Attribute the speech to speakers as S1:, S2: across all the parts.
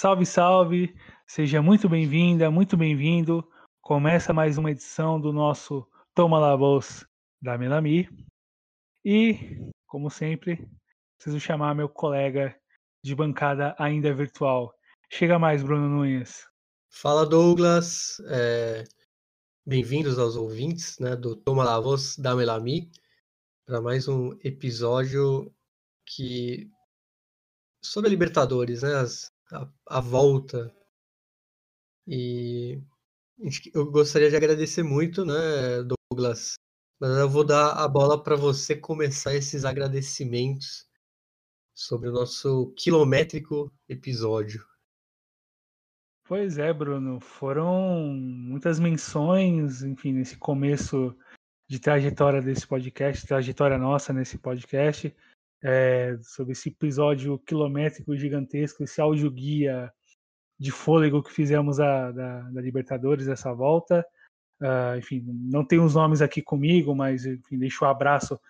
S1: Salve, salve! Seja muito bem-vinda, muito bem-vindo. Começa mais uma edição do nosso Toma La Voz da Melami. E, como sempre, preciso chamar meu colega de bancada ainda virtual. Chega mais, Bruno Nunes.
S2: Fala, Douglas. É... Bem-vindos aos ouvintes né, do Toma La Voz da Melami para mais um episódio que sobre a Libertadores, né? As, a, a volta. E eu gostaria de agradecer muito, né, Douglas? Mas eu vou dar a bola para você começar esses agradecimentos sobre o nosso quilométrico episódio.
S1: Pois é, Bruno. Foram muitas menções, enfim, nesse começo de trajetória desse podcast, trajetória nossa nesse podcast é, sobre esse episódio quilométrico gigantesco, esse áudio guia de fôlego que fizemos a, da, da Libertadores essa volta. Uh, enfim, não tenho os nomes aqui comigo, mas enfim, deixo um abraço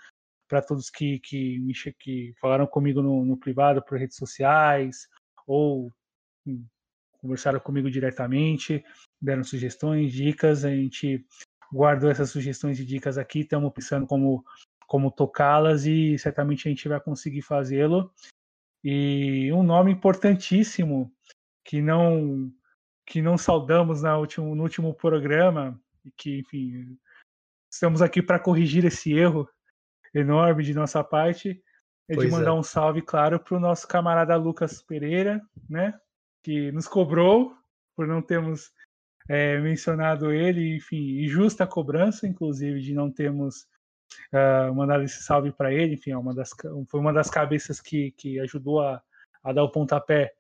S1: para todos que, que, me, que falaram comigo no, no privado por redes sociais ou enfim, conversaram comigo diretamente, deram sugestões, dicas. A gente guardou essas sugestões e dicas aqui, estamos pensando como como tocá-las e certamente a gente vai conseguir fazê-lo. E um nome importantíssimo que não que não saudamos na último, no último programa e que, enfim, estamos aqui para corrigir esse erro enorme de nossa parte é pois de mandar é. um salve, claro, para o nosso camarada Lucas Pereira, né, que nos cobrou por não termos é, mencionado ele, enfim, e justa cobrança, inclusive, de não termos uh, mandar esse salve para ele. Enfim, é uma das, foi uma das cabeças que, que ajudou a, a dar o pontapé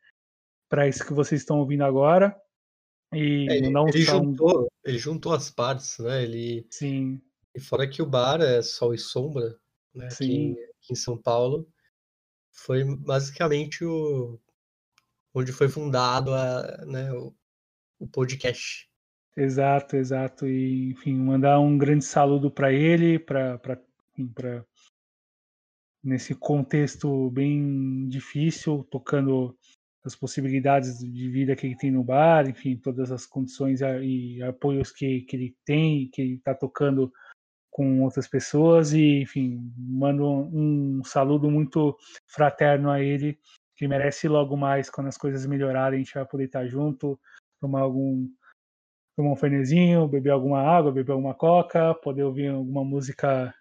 S1: para isso que vocês estão ouvindo agora.
S2: E é, ele, ele juntou, ele juntou as partes, né? Ele,
S1: Sim.
S2: E fora que o bar é sol e sombra, né? Sim. Aqui, aqui em São Paulo, foi basicamente o onde foi fundado a, né, o, o podcast.
S1: Exato, exato. E, enfim, mandar um grande saludo para ele, para nesse contexto bem difícil, tocando as possibilidades de vida que ele tem no bar, enfim, todas as condições e apoios que, que ele tem, que ele está tocando com outras pessoas e, enfim, mando um, saludo muito fraterno a ele, que merece logo mais, quando as coisas melhorarem, a gente vai poder estar junto, tomar algum tomar um fernezinho, beber alguma água, beber alguma coca, poder ouvir alguma música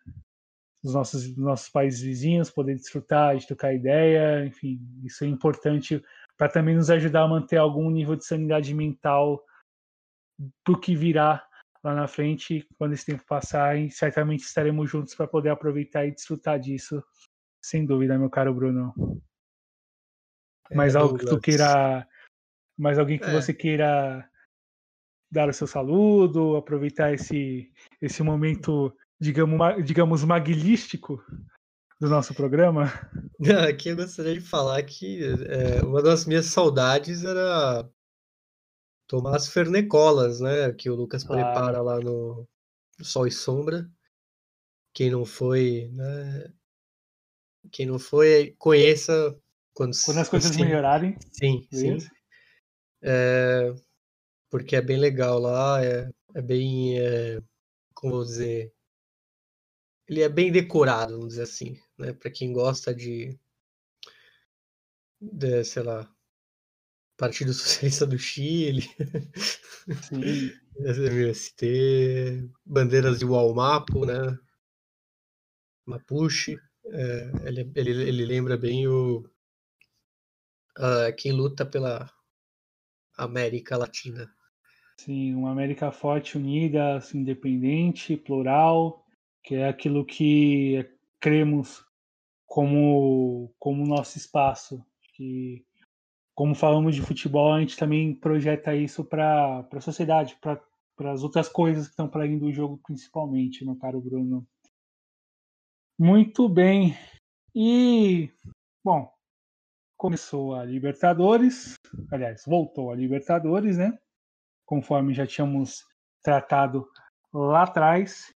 S1: dos nossos, dos nossos países vizinhos, poder desfrutar de trocar ideia, enfim, isso é importante para também nos ajudar a manter algum nível de sanidade mental para que virá lá na frente, quando esse tempo passar, e certamente estaremos juntos para poder aproveitar e desfrutar disso, sem dúvida, meu caro Bruno. É, mais algo que tu queira, mais alguém que é. você queira dar o seu saludo, aproveitar esse, esse momento, digamos, digamos maguilístico do nosso programa?
S2: Aqui eu gostaria de falar que é, uma das minhas saudades era tomar as fernecolas, né? Que o Lucas claro. prepara lá no Sol e Sombra. Quem não foi, né? Quem não foi, conheça quando,
S1: quando as coisas melhorarem.
S2: Sim, sim. É, porque é bem legal lá, é, é bem, é, como vou dizer, ele é bem decorado, vamos dizer assim, né? Para quem gosta de, de, sei lá, Partido Socialista do Chile, MST, bandeiras de Walmapo, né? Mapuche, é, ele, ele, ele lembra bem o uh, quem luta pela América Latina.
S1: Sim, uma América forte, unida, assim, independente, plural, que é aquilo que cremos como como nosso espaço. Que, como falamos de futebol, a gente também projeta isso para a sociedade, para as outras coisas que estão para além do jogo, principalmente, meu caro Bruno. Muito bem. E, bom, começou a Libertadores, aliás, voltou a Libertadores, né? Conforme já tínhamos tratado lá atrás.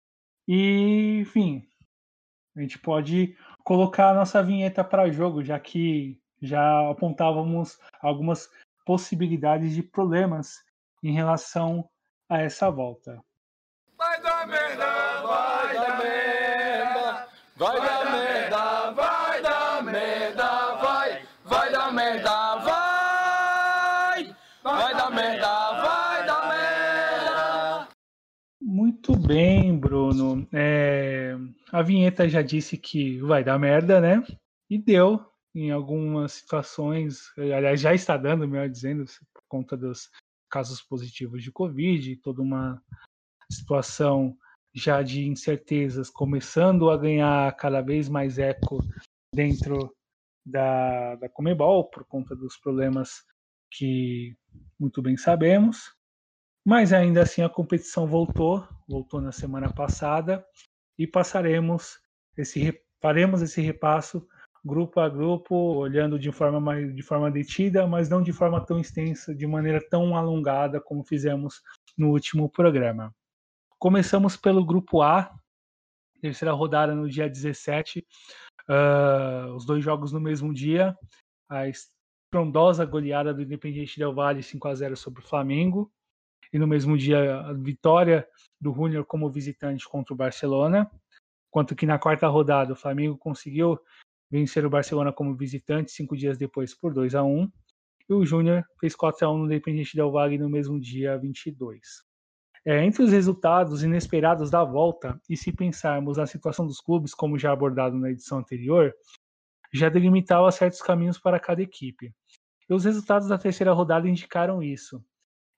S1: E, enfim, a gente pode colocar a nossa vinheta para jogo, já que já apontávamos algumas possibilidades de problemas em relação a essa volta. Muito bem, Bruno. É, a vinheta já disse que vai dar merda, né? E deu em algumas situações, aliás, já está dando, melhor dizendo, por conta dos casos positivos de Covid, toda uma situação já de incertezas começando a ganhar cada vez mais eco dentro da, da Comebol, por conta dos problemas que muito bem sabemos. Mas ainda assim a competição voltou, voltou na semana passada e passaremos esse faremos esse repasso grupo a grupo, olhando de forma mais de forma detida, mas não de forma tão extensa, de maneira tão alongada como fizemos no último programa. Começamos pelo grupo A, terceira rodada no dia 17, uh, ah, os dois jogos no mesmo dia, a estrondosa goleada do Independiente Del Valle 5 a 0 sobre o Flamengo, e no mesmo dia a vitória do Júnior como visitante contra o Barcelona, quanto que na quarta rodada o Flamengo conseguiu vencer o Barcelona como visitante cinco dias depois por 2 a 1 e o Júnior fez 4 a 1 no Independente Del Valle no mesmo dia 22. É, entre os resultados inesperados da volta, e se pensarmos na situação dos clubes, como já abordado na edição anterior, já delimitava certos caminhos para cada equipe. E os resultados da terceira rodada indicaram isso.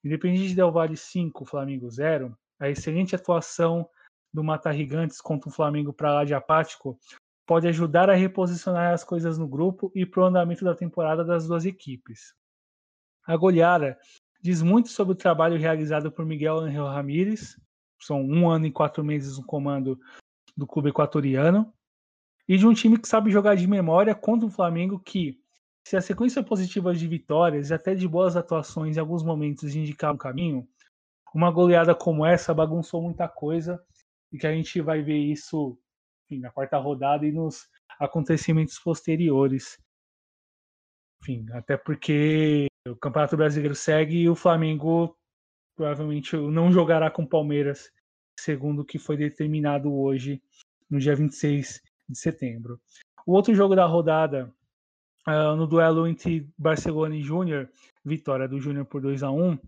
S1: Independente Del Valle 5, Flamengo 0, a excelente atuação do Mata Gigantes contra o Flamengo para lá de apático pode ajudar a reposicionar as coisas no grupo e para o andamento da temporada das duas equipes. A goleada diz muito sobre o trabalho realizado por Miguel Angel Ramírez, são um ano e quatro meses no comando do clube equatoriano, e de um time que sabe jogar de memória contra um Flamengo que, se a sequência positiva de vitórias e até de boas atuações em alguns momentos indicar um caminho, uma goleada como essa bagunçou muita coisa e que a gente vai ver isso enfim, na quarta rodada e nos acontecimentos posteriores. Enfim, até porque o Campeonato Brasileiro segue e o Flamengo provavelmente não jogará com o Palmeiras, segundo o que foi determinado hoje, no dia 26 de setembro. O outro jogo da rodada, uh, no duelo entre Barcelona e Júnior, vitória do Júnior por 2 a 1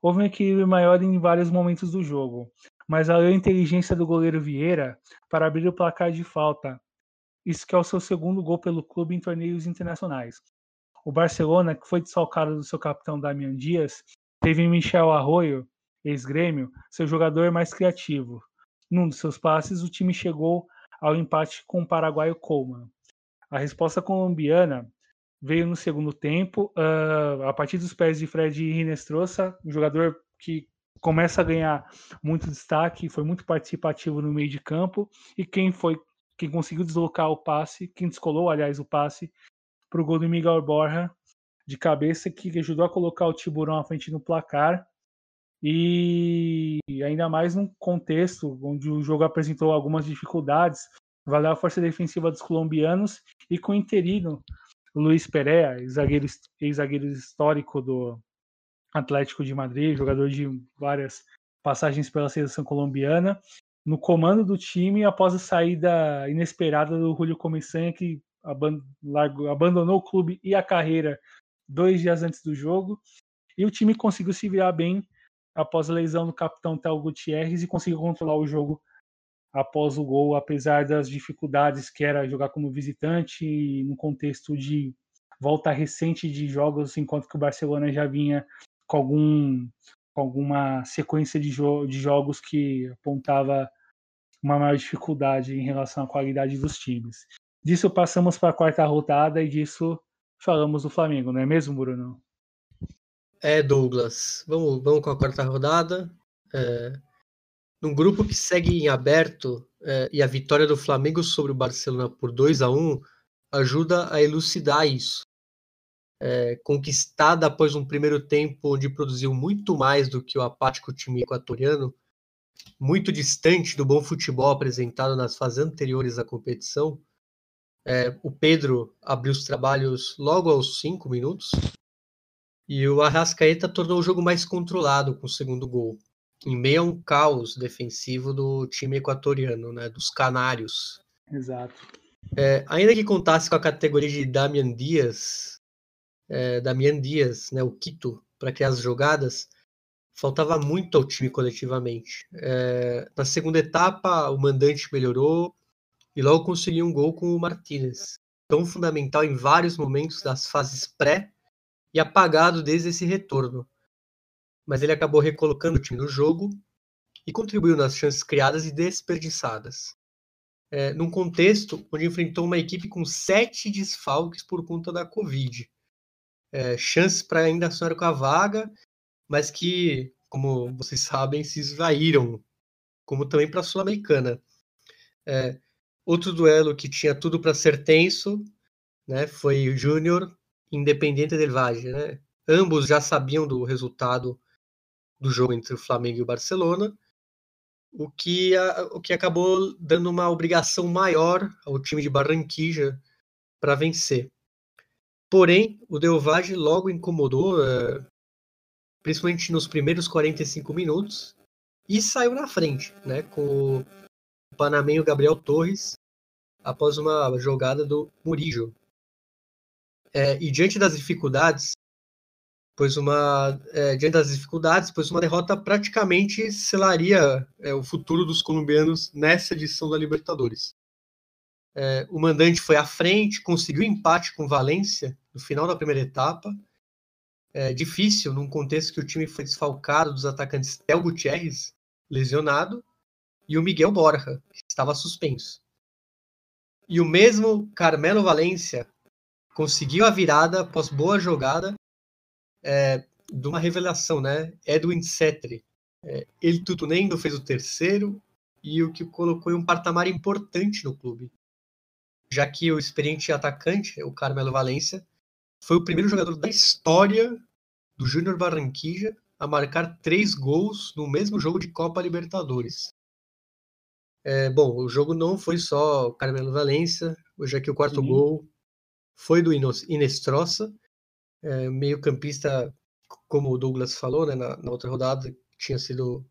S1: houve um equilíbrio maior em vários momentos do jogo mas a inteligência do goleiro Vieira para abrir o placar de falta. Isso que é o seu segundo gol pelo clube em torneios internacionais. O Barcelona, que foi desfalcado do seu capitão Damian Dias, teve Michel Arroyo, ex-grêmio, seu jogador mais criativo. Num dos seus passes, o time chegou ao empate com o paraguaio Coleman. A resposta colombiana veio no segundo tempo, uh, a partir dos pés de Fred Rinestrosa, um jogador que começa a ganhar muito destaque, foi muito participativo no meio de campo e quem foi quem conseguiu deslocar o passe, quem descolou, aliás, o passe para o gol do Miguel Borja de cabeça que ajudou a colocar o Tiburão à frente no placar. E ainda mais num contexto onde o jogo apresentou algumas dificuldades, valeu a força defensiva dos colombianos e com o interino Luiz Pereira, ex-zagueiro, ex-zagueiro histórico do, Atlético de Madrid, jogador de várias passagens pela seleção colombiana, no comando do time após a saída inesperada do Julio Comissanha, que abandonou o clube e a carreira dois dias antes do jogo. E o time conseguiu se virar bem após a lesão do capitão Tel Gutierrez e conseguiu controlar o jogo após o gol, apesar das dificuldades que era jogar como visitante no contexto de volta recente de jogos, enquanto que o Barcelona já vinha com, algum, com alguma sequência de, jo de jogos que apontava uma maior dificuldade em relação à qualidade dos times. Disso passamos para a quarta rodada e disso falamos do Flamengo, não é mesmo, Bruno?
S2: É, Douglas. Vamos, vamos com a quarta rodada. É, num grupo que segue em aberto é, e a vitória do Flamengo sobre o Barcelona por 2 a 1 ajuda a elucidar isso. É, conquistada após um primeiro tempo onde produziu muito mais do que o apático time equatoriano, muito distante do bom futebol apresentado nas fases anteriores à competição, É, o Pedro abriu os trabalhos logo aos cinco minutos e o Arrascaeta tornou o jogo mais controlado com o segundo gol, em meio a um caos defensivo do time equatoriano, né, dos Canários.
S1: Exato.
S2: É, ainda que contasse com a categoria de Damian Dias, é, Damian Dias, né, o Quito, para criar as jogadas, faltava muito ao time coletivamente. É, na segunda etapa, o mandante melhorou e logo conseguiu um gol com o Martinez, tão fundamental em vários momentos das fases pré e apagado desde esse retorno. Mas ele acabou recolocando o time no jogo e contribuiu nas chances criadas e desperdiçadas. É, num contexto onde enfrentou uma equipe com sete desfalques por conta da Covid. É, chances para ainda sonhar com a vaga, mas que, como vocês sabem, se esvaíram, como também para a Sul-Americana. É, outro duelo que tinha tudo para ser tenso né, foi o Júnior Independente del Valle. Né? Ambos já sabiam do resultado do jogo entre o Flamengo e o Barcelona, o que, a, o que acabou dando uma obrigação maior ao time de Barranquilla para vencer. Porém, o Del Valle logo incomodou, é, principalmente nos primeiros 45 minutos, e saiu na frente, né, com o panamenho Gabriel Torres, após uma jogada do Murillo. É, e diante das dificuldades, pois uma é, diante das dificuldades, pois uma derrota praticamente selaria é, o futuro dos colombianos nessa edição da Libertadores. É, o mandante foi à frente, conseguiu empate com Valência no final da primeira etapa. É difícil num contexto que o time foi desfalcado dos atacantes Tel Gutierrez, lesionado, e o Miguel Borja, que estava suspenso. E o mesmo Carmelo Valência conseguiu a virada após boa jogada é, de uma revelação, né? Edwin Cetri. É, ele Tutunendo fez o terceiro e o que colocou em um patamar importante no clube, já que o experiente atacante, o Carmelo Valência, foi o primeiro jogador da história do Júnior Barranquilla a marcar três gols no mesmo jogo de Copa Libertadores. É, bom, o jogo não foi só o Carmelo Valência, já que o quarto Sim. gol foi do Inestrosa, é, meio campista, como o Douglas falou né, na, na, outra rodada, tinha sido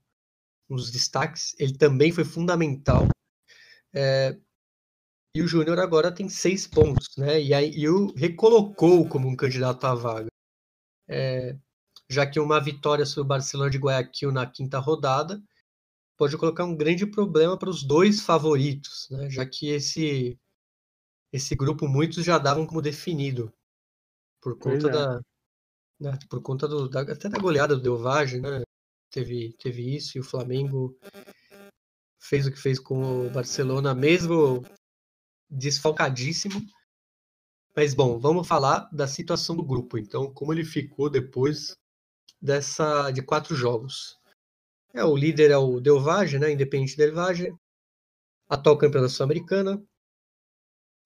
S2: um dos destaques. Ele também foi fundamental. É, e o Júnior agora tem seis pontos, né? E aí o recolocou como um candidato à vaga. É, já que uma vitória sobre o Barcelona de Guayaquil na quinta rodada pode colocar um grande problema para os dois favoritos, né? Já que esse esse grupo muitos já davam como definido por conta é. da né, por conta do, da, até da goleada do Delvage, né? Teve teve isso e o Flamengo fez o que fez com o Barcelona mesmo desfalcadíssimo. Mas bom, vamos falar da situação do grupo, então, como ele ficou depois dessa de quatro jogos. É, o líder é o Delvage, né? Independente Del Valle, atual campeão da Sul-Americana,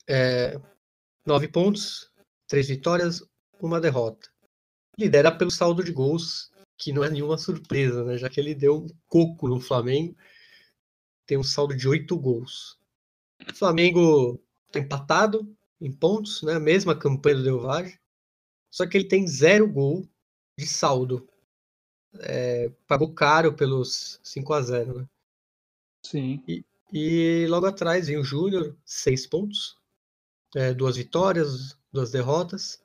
S2: é, nove pontos, três vitórias, uma derrota. Lidera pelo saldo de gols, que não é nenhuma surpresa, né? Já que ele deu um coco no Flamengo. Tem um saldo de oito gols. O Flamengo está empatado em pontos, né? Mesma campanha do Delvage. Só que ele tem zero gol de saldo. É, pagou caro pelos 5 a 0 né?
S1: Sim.
S2: E, e logo atrás vem o Júnior, seis pontos é, duas vitórias, duas derrotas,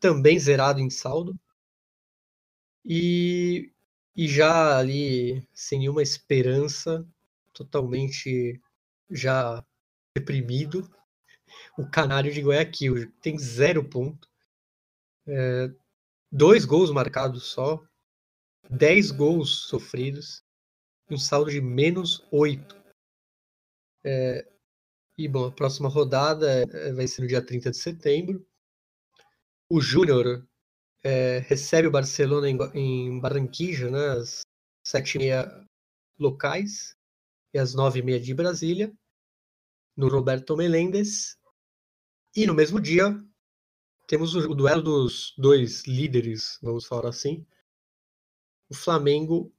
S2: também zerado em saldo. E, e já ali sem nenhuma esperança, totalmente já deprimido, o Canário de Guayaquil tem zero ponto, é, dois gols marcados só, dez gols sofridos, um saldo de menos oito. É, e, bom, a próxima rodada é, vai ser no dia 30 de setembro. O Júnior é, recebe o Barcelona em, em Barranquilla, né, às 7h30 locais e às 9h30 de Brasília, no Roberto Melendes. E no mesmo dia, temos o, o duelo dos dois líderes, vamos falar assim. O Flamengo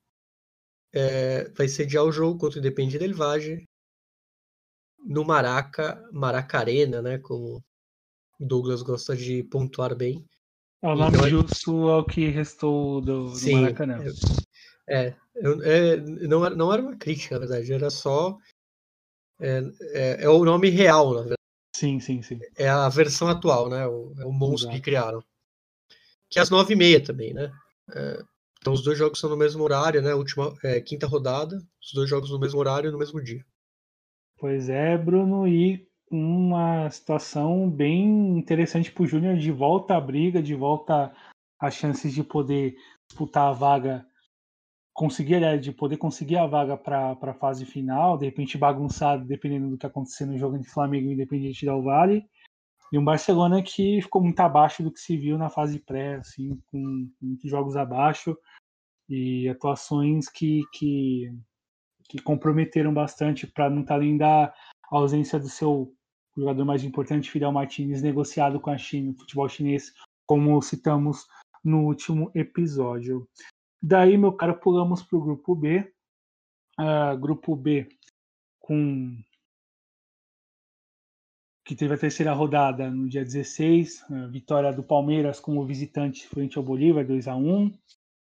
S2: é, vai sediar o jogo contra o Independente Del Valle no Maraca, Maracarena, né? Como Douglas gosta de pontuar bem.
S1: É o nome então, justo ao que restou do, do sim, Maracanã.
S2: É, é, é, não, não era uma crítica, na verdade, era só. É, é, é o nome real, na verdade.
S1: Sim, sim, sim.
S2: É a versão atual, né? O, é o monstro Exato. que criaram. Que é às nove e meia também, né? É, então os dois jogos são no mesmo horário, né? Última, é, quinta rodada, os dois jogos no mesmo horário e no mesmo dia.
S1: Pois é, Bruno, e uma situação bem interessante para o Júnior de volta à briga, de volta às chances de poder disputar a vaga, conseguir de poder conseguir a vaga para a fase final, de repente bagunçado, dependendo do que acontecer no jogo de Flamengo Independente Del Vale. E um Barcelona que ficou muito abaixo do que se viu na fase pré, assim, com muitos jogos abaixo e atuações que, que, que comprometeram bastante para não estar além da ausência do seu jogador mais importante, Fidel Martinez, negociado com a China, futebol chinês, como citamos no último episódio. Daí, meu caro, pulamos para o grupo B. Uh, grupo B com que teve a terceira rodada no dia 16, vitória do Palmeiras como visitante frente ao Bolívar, 2 a 1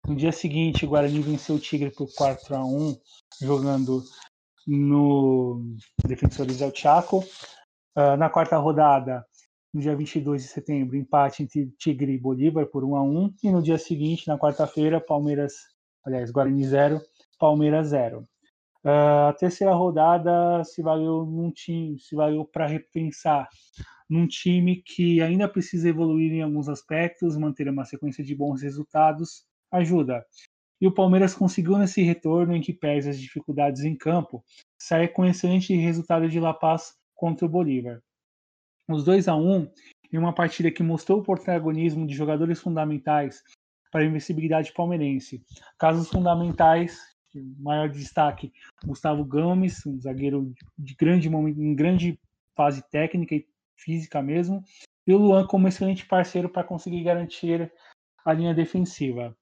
S1: No dia seguinte, o Guarani venceu o Tigre por 4 a 1 jogando no Defensores del Chaco. Uh, na quarta rodada, no dia 22 de setembro, empate entre Tigre e Bolívar por 1 a 1 E no dia seguinte, na quarta-feira, Palmeiras, aliás, Guarani 0, Palmeiras 0. Uh, a terceira rodada se valeu num time, se valeu para repensar num time que ainda precisa evoluir em alguns aspectos, manter uma sequência de bons resultados ajuda. E o Palmeiras conseguiu nesse retorno em que pese as dificuldades em campo, sair com excelente resultado de La Paz contra o Bolívar. Os 2 a 1 em uma partida que mostrou o protagonismo de jogadores fundamentais para a invencibilidade palmeirense. Casos fundamentais maior destaque Gustavo Gomes, um zagueiro de grande momento, em grande fase técnica e física mesmo, e o Luan como excelente parceiro para conseguir garantir a linha defensiva.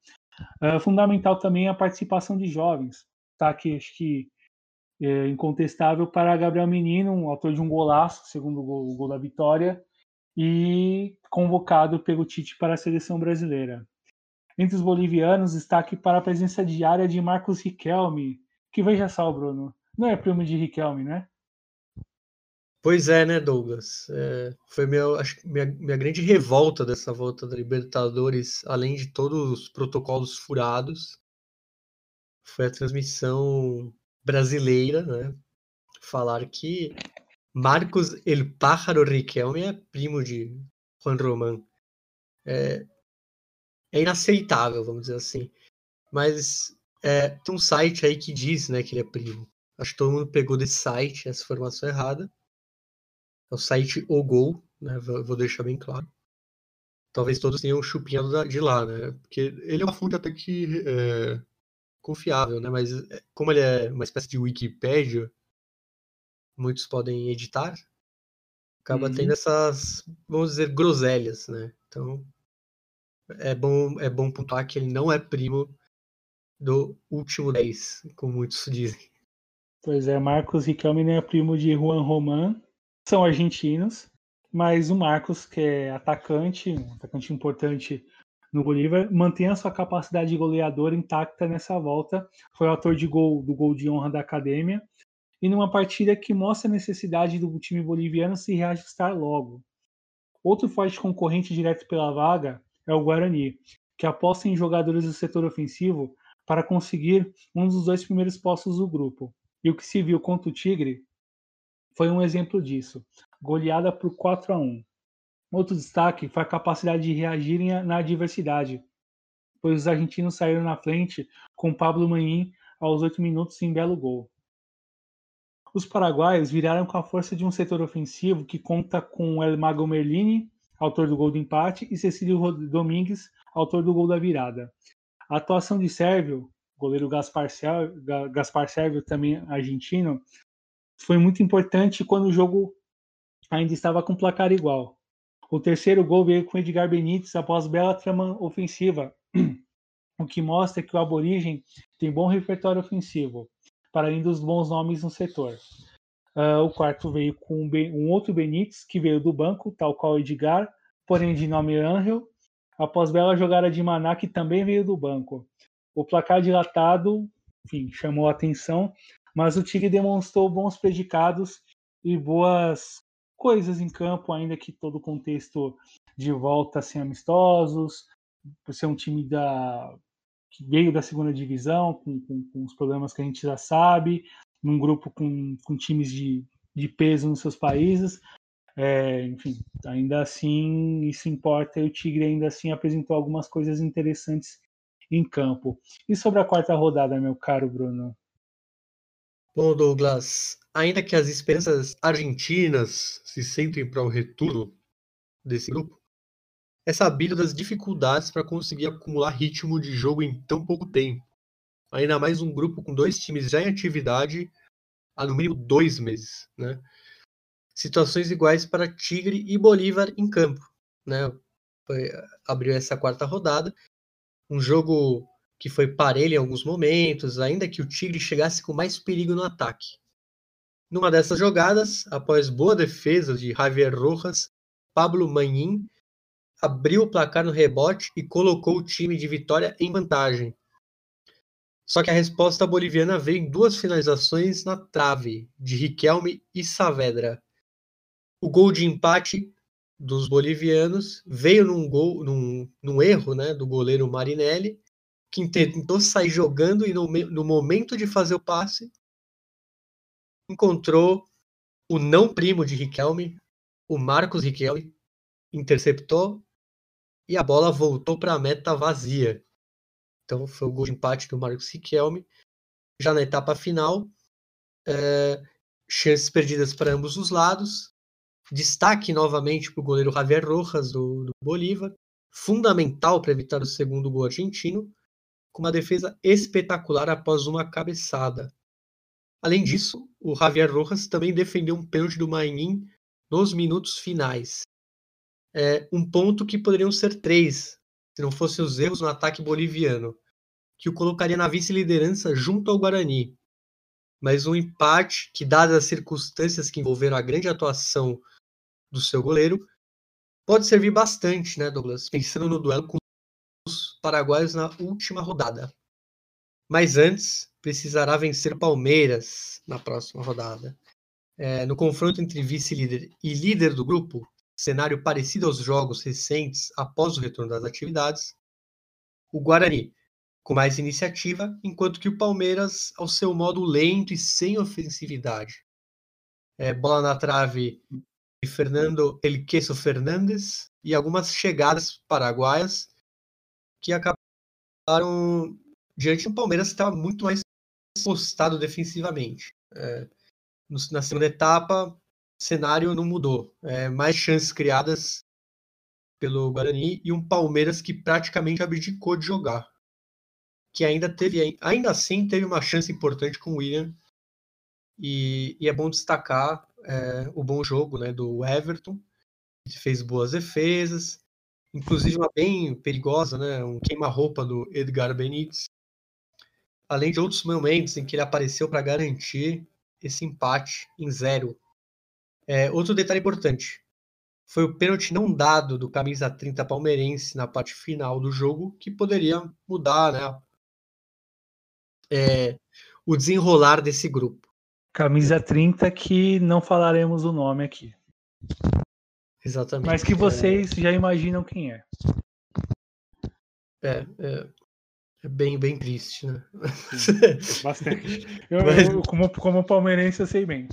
S1: Uh, fundamental também a participação de jovens, tá? Que acho que é incontestável para Gabriel Menino, um autor de um golaço, segundo gol, o gol da vitória, e convocado pelo Tite para a seleção brasileira. Entre os bolivianos, destaque para a presença diária de Marcos Riquelme, que veja só, Bruno, não é primo de Riquelme, né?
S2: Pois é, né, Douglas? É, foi meu, acho, minha, minha grande revolta dessa volta da Libertadores, além de todos os protocolos furados, foi a transmissão brasileira, né? Falar que Marcos El Pájaro Riquelme é primo de Juan Román. É, é inaceitável, vamos dizer assim. Mas é, tem um site aí que diz né, que ele é primo. Acho que todo mundo pegou desse site essa informação errada. É o site Ogol, né? Vou deixar bem claro. Talvez todos tenham chupinhado de lá, né? Porque ele é uma fonte até que é, confiável, né? Mas é, como ele é uma espécie de Wikipédia, muitos podem editar, acaba uhum. tendo essas, vamos dizer, groselhas, né? Então, é bom, é bom pontuar que ele não é primo do último 10, como muitos dizem.
S1: Pois é, Marcos Riquelme é primo de Juan Román, são argentinos, mas o Marcos, que é atacante, um atacante importante no Bolívar, mantém a sua capacidade de goleador intacta nessa volta. Foi autor de gol do gol de honra da academia e numa partida que mostra a necessidade do time boliviano se reajustar logo. Outro forte concorrente direto pela vaga é o Guarani, que aposta em jogadores do setor ofensivo para conseguir um dos dois primeiros postos do grupo. E o que se viu contra o Tigre foi um exemplo disso, goleada por 4 a 1. Outro destaque foi a capacidade de reagirem na adversidade, pois os argentinos saíram na frente com Pablo Manin aos 8 minutos em belo gol. Os paraguaios viraram com a força de um setor ofensivo que conta com El Mago Merlini, autor do gol do empate, e Cecílio Domingues, autor do gol da virada. A atuação de Sérvio, goleiro Gaspar Sérvio, Gaspar Sérvio também argentino, foi muito importante quando o jogo ainda estava com placar igual. O terceiro gol veio com Edgar Benítez após bela trama ofensiva, o que mostra que o Aborigem tem bom repertório ofensivo, para além dos bons nomes no setor. Uh, o quarto veio com um, um, outro Benítez, que veio do banco, tal qual Edgar, porém de nome Angel, após bela jogada de Maná, que também veio do banco. O placar dilatado, enfim, chamou a atenção, mas o Tigre demonstrou bons predicados e boas coisas em campo, ainda que todo o contexto de volta sem amistosos, por ser um time da, que veio da segunda divisão, com, com, com, os problemas que a gente já sabe, num grupo com, com times de, de peso nos seus países. É, enfim, ainda assim, isso importa e o Tigre ainda assim apresentou algumas coisas interessantes em campo. E sobre a quarta rodada, meu caro Bruno?
S2: Bom, Douglas, ainda que as esperanças argentinas se centrem para o retorno desse grupo, é sabido das dificuldades para conseguir acumular ritmo de jogo em tão pouco tempo. Ainda mais um grupo com dois times já em atividade há no mínimo dois meses. Né? Situações iguais para Tigre e Bolívar em campo. Né? Foi, abriu essa quarta rodada. Um jogo que foi parelho em alguns momentos, ainda que o Tigre chegasse com mais perigo no ataque. Numa dessas jogadas, após boa defesa de Javier Rojas, Pablo Manhin abriu o placar no rebote e colocou o time de Vitória em vantagem. Só que a resposta boliviana veio em duas finalizações na trave, de Riquelme e Saavedra. O gol de empate dos bolivianos veio num gol, num, num erro né, do goleiro Marinelli, que tentou sair jogando e no, no momento de fazer o passe encontrou o não primo de Riquelme, o Marcos Riquelme, interceptou e a bola voltou para a meta vazia. Então foi o gol de empate do Marcos Riquelme. Já na etapa final, é, chances perdidas para ambos os lados. Destaque novamente para o goleiro Javier Rojas do, do Bolívar, fundamental para evitar o segundo gol argentino com uma defesa espetacular após uma cabeçada. Além disso, o Javier Rojas também defendeu um pênalti do Mainin nos minutos finais. É, um ponto que poderiam ser três, se não fossem os erros no ataque boliviano, que o colocaria na vice-liderança junto ao Guarani. Mas um empate que, dadas as circunstâncias que envolveram a grande atuação do seu goleiro, pode servir bastante, né, Douglas? Pensando no duelo com paraguaios na última rodada. Mas antes, precisará vencer Palmeiras na próxima rodada. É, no confronto entre vice-líder e líder do grupo, cenário parecido aos jogos recentes após o retorno das atividades, o Guarani com mais iniciativa, enquanto que o Palmeiras ao seu modo lento e sem ofensividade. É, bola na trave de Fernando Elqueso Fernandes e algumas chegadas paraguaias que acabaram diante do Palmeiras que estava muito mais postado defensivamente. É, na segunda etapa, o cenário não mudou. É, mais chances criadas pelo Guarani e um Palmeiras que praticamente abdicou de jogar. Que ainda teve, ainda assim, teve uma chance importante com o William. E, e é bom destacar é, o bom jogo né, do Everton, que fez boas defesas, inclusive uma bem perigosa, né? Um queima-roupa do Edgar Benítez. Além de outros momentos em que ele apareceu para garantir esse empate em zero. É, outro detalhe importante foi o pênalti não dado do camisa 30 palmeirense na parte final do jogo, que poderia mudar né, é, o desenrolar desse grupo.
S1: Camisa 30 que não falaremos o nome aqui.
S2: Exatamente.
S1: Mas que vocês é... já imaginam quem é.
S2: É, é, é, bem, bem triste, né?
S1: Bastante. Eu, Mas... eu, como, como palmeirense, eu sei bem.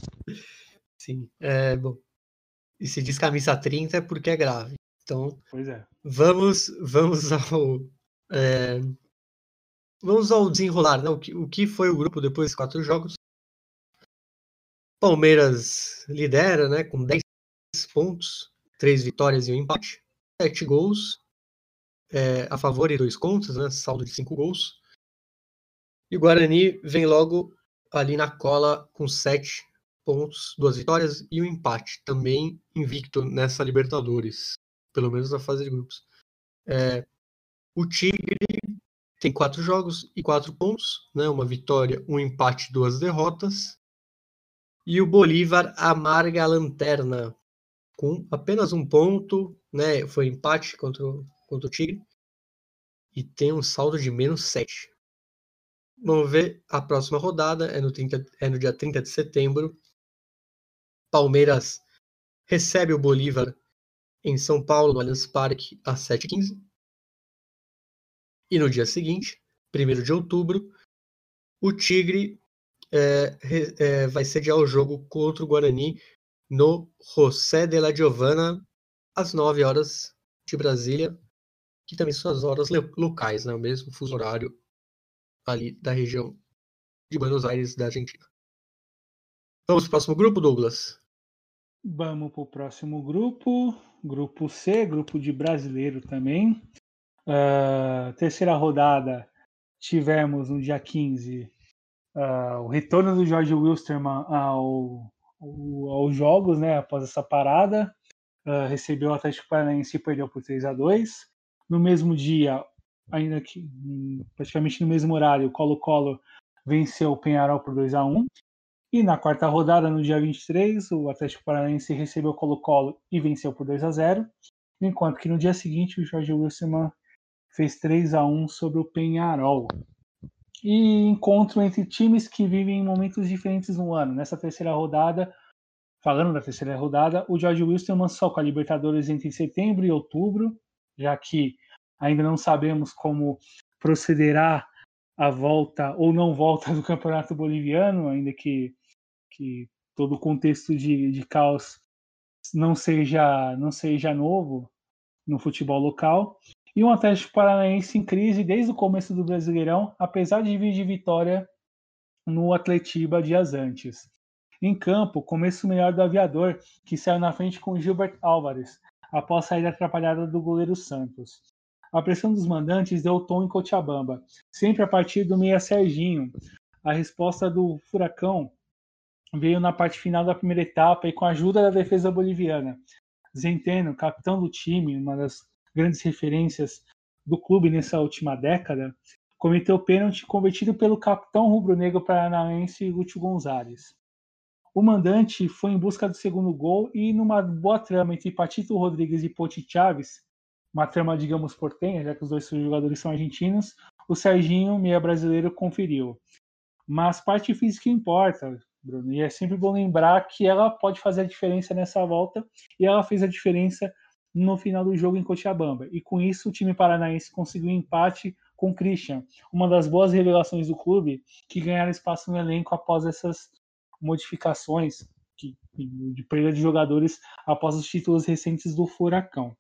S2: Sim, é bom. E se diz camisa 30 é porque é grave. Então,
S1: pois é.
S2: vamos, vamos ao. É, vamos ao desenrolar, né? O que, o que foi o grupo depois dos quatro jogos? Palmeiras lidera, né? Com 10 pontos três vitórias e um empate, sete gols é, a favor e dois contas, né? Saldo de cinco gols. E o Guarani vem logo ali na cola com sete pontos, duas vitórias e um empate, também invicto nessa Libertadores, pelo menos na fase de grupos. É, o Tigre tem quatro jogos e quatro pontos, né? Uma vitória, um empate, duas derrotas. E o Bolívar amarga a lanterna com apenas um ponto, né? Foi empate contra o, contra o Tigre. E tem um saldo de menos 7. Vamos ver a próxima rodada, é no, 30, é no dia 30 de setembro. Palmeiras recebe o Bolívar em São Paulo, no Allianz Parque, às 7h15. E no dia seguinte, 1 de outubro, o Tigre é, é, vai sediar o jogo contra o Guarani no José de la Giovana, às 9 horas de Brasília, que também são as horas locais, né? o mesmo fuso horário ali da região de Buenos Aires, da Argentina. Vamos para o próximo grupo, Douglas?
S1: Vamos para o próximo grupo, grupo C, grupo de brasileiro também. Uh, terceira rodada, tivemos no dia 15 uh, o retorno do George Wilstermann ao, ao, aos jogos, né, após essa parada. Uh, recebeu o Atlético Paranaense e perdeu por 3 a 2 No mesmo dia, ainda que praticamente no mesmo horário, o Colo-Colo venceu o Penharol por 2 a 1 E na quarta rodada, no dia 23, o Atlético Paranaense recebeu o Colo-Colo e venceu por 2 a 0 Enquanto que no dia seguinte, o Jorge Wilson fez 3 a 1 sobre o Penharol e encontro entre times que vivem momentos diferentes no ano. Nessa terceira rodada, falando da terceira rodada, o George Wilson só com a Libertadores entre setembro e outubro, já que ainda não sabemos como procederá a volta ou não volta do Campeonato Boliviano, ainda que, que todo o contexto de, de caos não seja, não seja novo no futebol local. E um Atlético Paranaense em crise desde o começo do Brasileirão, apesar de vir de vitória no Atletiba dias antes. Em campo, começo melhor do aviador, que saiu na frente com Gilbert Álvares, após sair atrapalhada do goleiro Santos. A pressão dos mandantes deu tom em Cochabamba, sempre a partir do meia Serginho. A resposta do Furacão veio na parte final da primeira etapa e com a ajuda da defesa boliviana. Zenteno, capitão do time, uma das grandes referências do clube nessa última década, cometeu pênalti convertido pelo capitão rubro-negro paranaense Lúcio Gonzalez. O mandante foi em busca do segundo gol e, numa boa trama entre Patito Rodrigues e Poti Chaves, uma trama, digamos, portenha, já que os dois jogadores são argentinos, o Serginho, meia brasileiro, conferiu. Mas parte física importa, Bruno, e é sempre bom lembrar que ela pode fazer a diferença nessa volta, e ela fez a diferença no final do jogo em Cochabamba. E com isso o time paranaense conseguiu um empate com Christian, uma das boas revelações do clube que ganharam espaço no elenco após essas modificações que, de perda de jogadores após os títulos recentes do Furacão.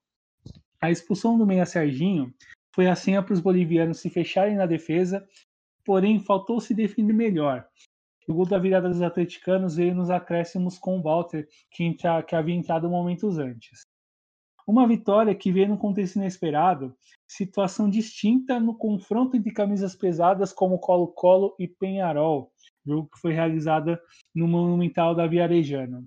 S1: A expulsão do meia Serginho foi a senha para os bolivianos se fecharem na defesa, porém faltou se definir melhor. O gol da virada dos atleticanos veio nos acréscimos com o Walter, que, entra, que havia entrado momentos antes. Uma vitória que veio num contexto inesperado, situação distinta no confronto entre camisas pesadas como Colo-Colo e Penharol, jogo que foi realizado no Monumental da Viarejana.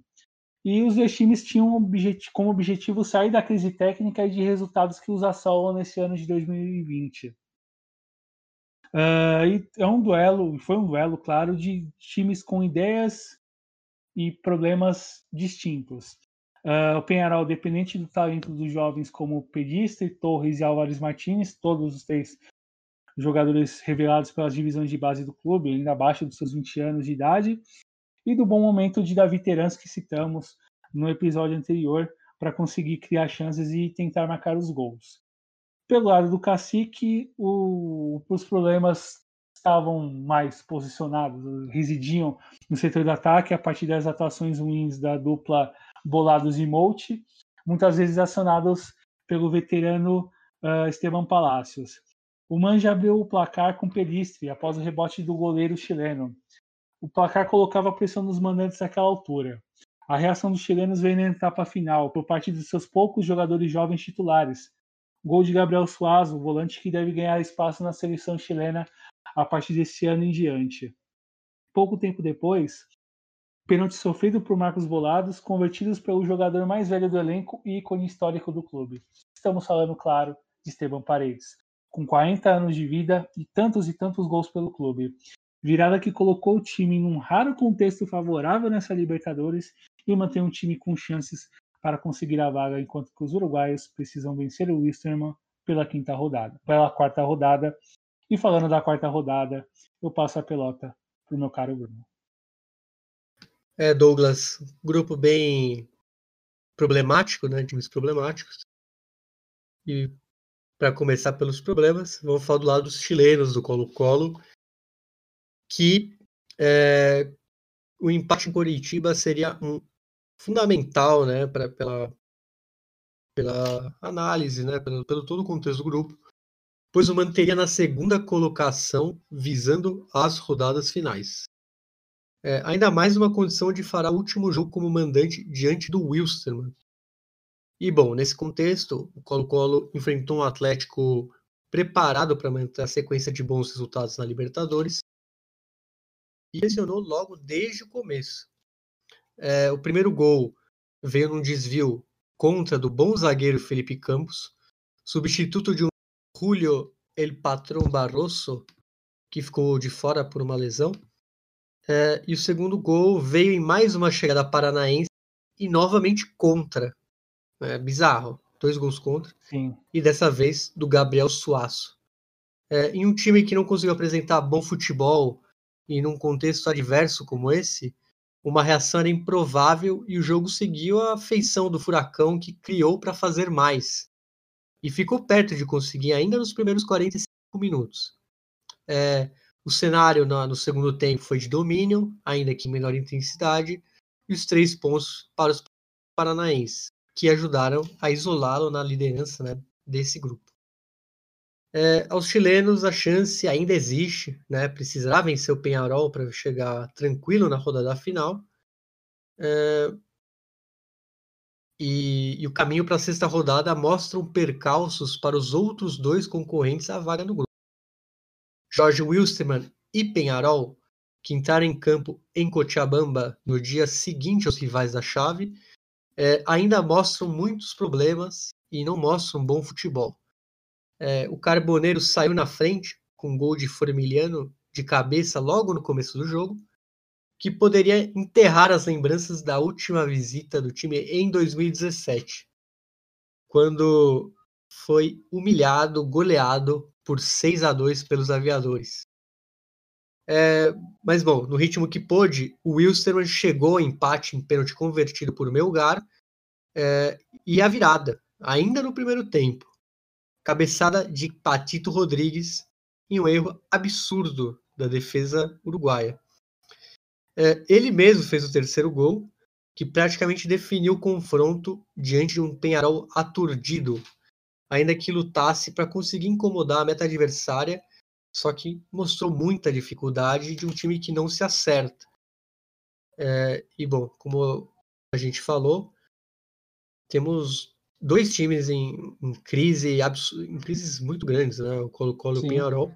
S1: E os dois times tinham como objetivo sair da crise técnica e de resultados que os assolam nesse ano de 2020. Uh, é um duelo, foi um duelo, claro, de times com ideias e problemas distintos. Uh, o Penharol, dependente do talento dos jovens como Pedistre, Torres e Álvares Martins, todos os três jogadores revelados pelas divisões de base do clube, ainda abaixo dos seus 20 anos de idade, e do bom momento de Davi Terans, que citamos no episódio anterior, para conseguir criar chances e tentar marcar os gols. Pelo lado do Cacique, o, os problemas estavam mais posicionados, residiam no setor do ataque a partir das atuações ruins da dupla Bolados e Molte, muitas vezes acionados pelo veterano uh, Esteban Palacios. O Manja abriu o placar com Pelistre após o rebote do goleiro chileno. O placar colocava pressão nos mandantes naquela altura. A reação dos chilenos veio na etapa final, por parte de seus poucos jogadores jovens titulares. Gol de Gabriel Suazo, volante que deve ganhar espaço na seleção chilena a partir desse ano em diante. Pouco tempo depois, pênalti sofrido por Marcos Bolados, convertidos pelo jogador mais velho do elenco e ícone histórico do clube. Estamos falando, claro, de Esteban Paredes, com 40 anos de vida e tantos e tantos gols pelo clube. Virada que colocou o time em um raro contexto favorável nessa Libertadores e mantém um time com chances para conseguir a vaga, enquanto que os uruguaios precisam vencer o Wisterman pela quinta rodada, pela quarta rodada. E falando da quarta rodada, eu passo a pelota para o meu caro Bruno.
S2: É, Douglas, grupo bem problemático, né? Times problemáticos. E para começar pelos problemas, vamos falar do lado dos chilenos do Colo-Colo, que é, o empate em Curitiba seria um fundamental, né, pra, pela, pela análise, né, pelo, pelo todo o contexto do grupo, pois o manteria na segunda colocação, visando as rodadas finais. É, ainda mais uma condição de fará o último jogo como mandante diante do Wilstermann. E bom, nesse contexto, o Colo-Colo enfrentou um Atlético preparado para manter a sequência de bons resultados na Libertadores e lesionou logo desde o começo. É, o primeiro gol veio num desvio contra do bom zagueiro Felipe Campos, substituto de um Julio El Patrão Barroso, que ficou de fora por uma lesão. É, e o segundo gol veio em mais uma chegada paranaense e novamente contra. É bizarro. Dois gols contra.
S1: Sim.
S2: E dessa vez do Gabriel Suaço. É, em um time que não conseguiu apresentar bom futebol e num contexto adverso como esse, uma reação era improvável e o jogo seguiu a feição do Furacão que criou para fazer mais. E ficou perto de conseguir ainda nos primeiros 45 minutos. É, o cenário no, segundo tempo foi de domínio, ainda que em menor intensidade, e os três pontos para os paranaenses, que ajudaram a isolá-lo na liderança né, desse grupo. É, aos chilenos a chance ainda existe, né? Precisará vencer o Penharol para chegar tranquilo na rodada final. É, e, e, o caminho para a sexta rodada mostram percalços para os outros dois concorrentes à vaga no grupo. Jorge Wilstermann e Penharol, que entraram em campo em Cochabamba no dia seguinte aos rivais da chave, é, ainda mostram muitos problemas e não mostram bom futebol. É, o Carboneiro saiu na frente com gol de Formiliano de cabeça logo no começo do jogo, que poderia enterrar as lembranças da última visita do time em 2017, quando foi humilhado, goleado por 6 a 2 pelos aviadores. É, mas bom, no ritmo que pôde, o Wilstermann chegou ao empate em pênalti convertido por Melgar é, e a virada, ainda no primeiro tempo cabeçada de Patito Rodrigues em um erro absurdo da defesa uruguaia. É, ele mesmo fez o terceiro gol, que praticamente definiu o confronto diante de um Penharol aturdido, ainda que lutasse para conseguir incomodar a meta adversária, só que mostrou muita dificuldade de um time que não se acerta. É, e bom, como a gente falou, temos dois times em, em crise, em crises muito grandes, né? O Colo-Colo e o Penharol.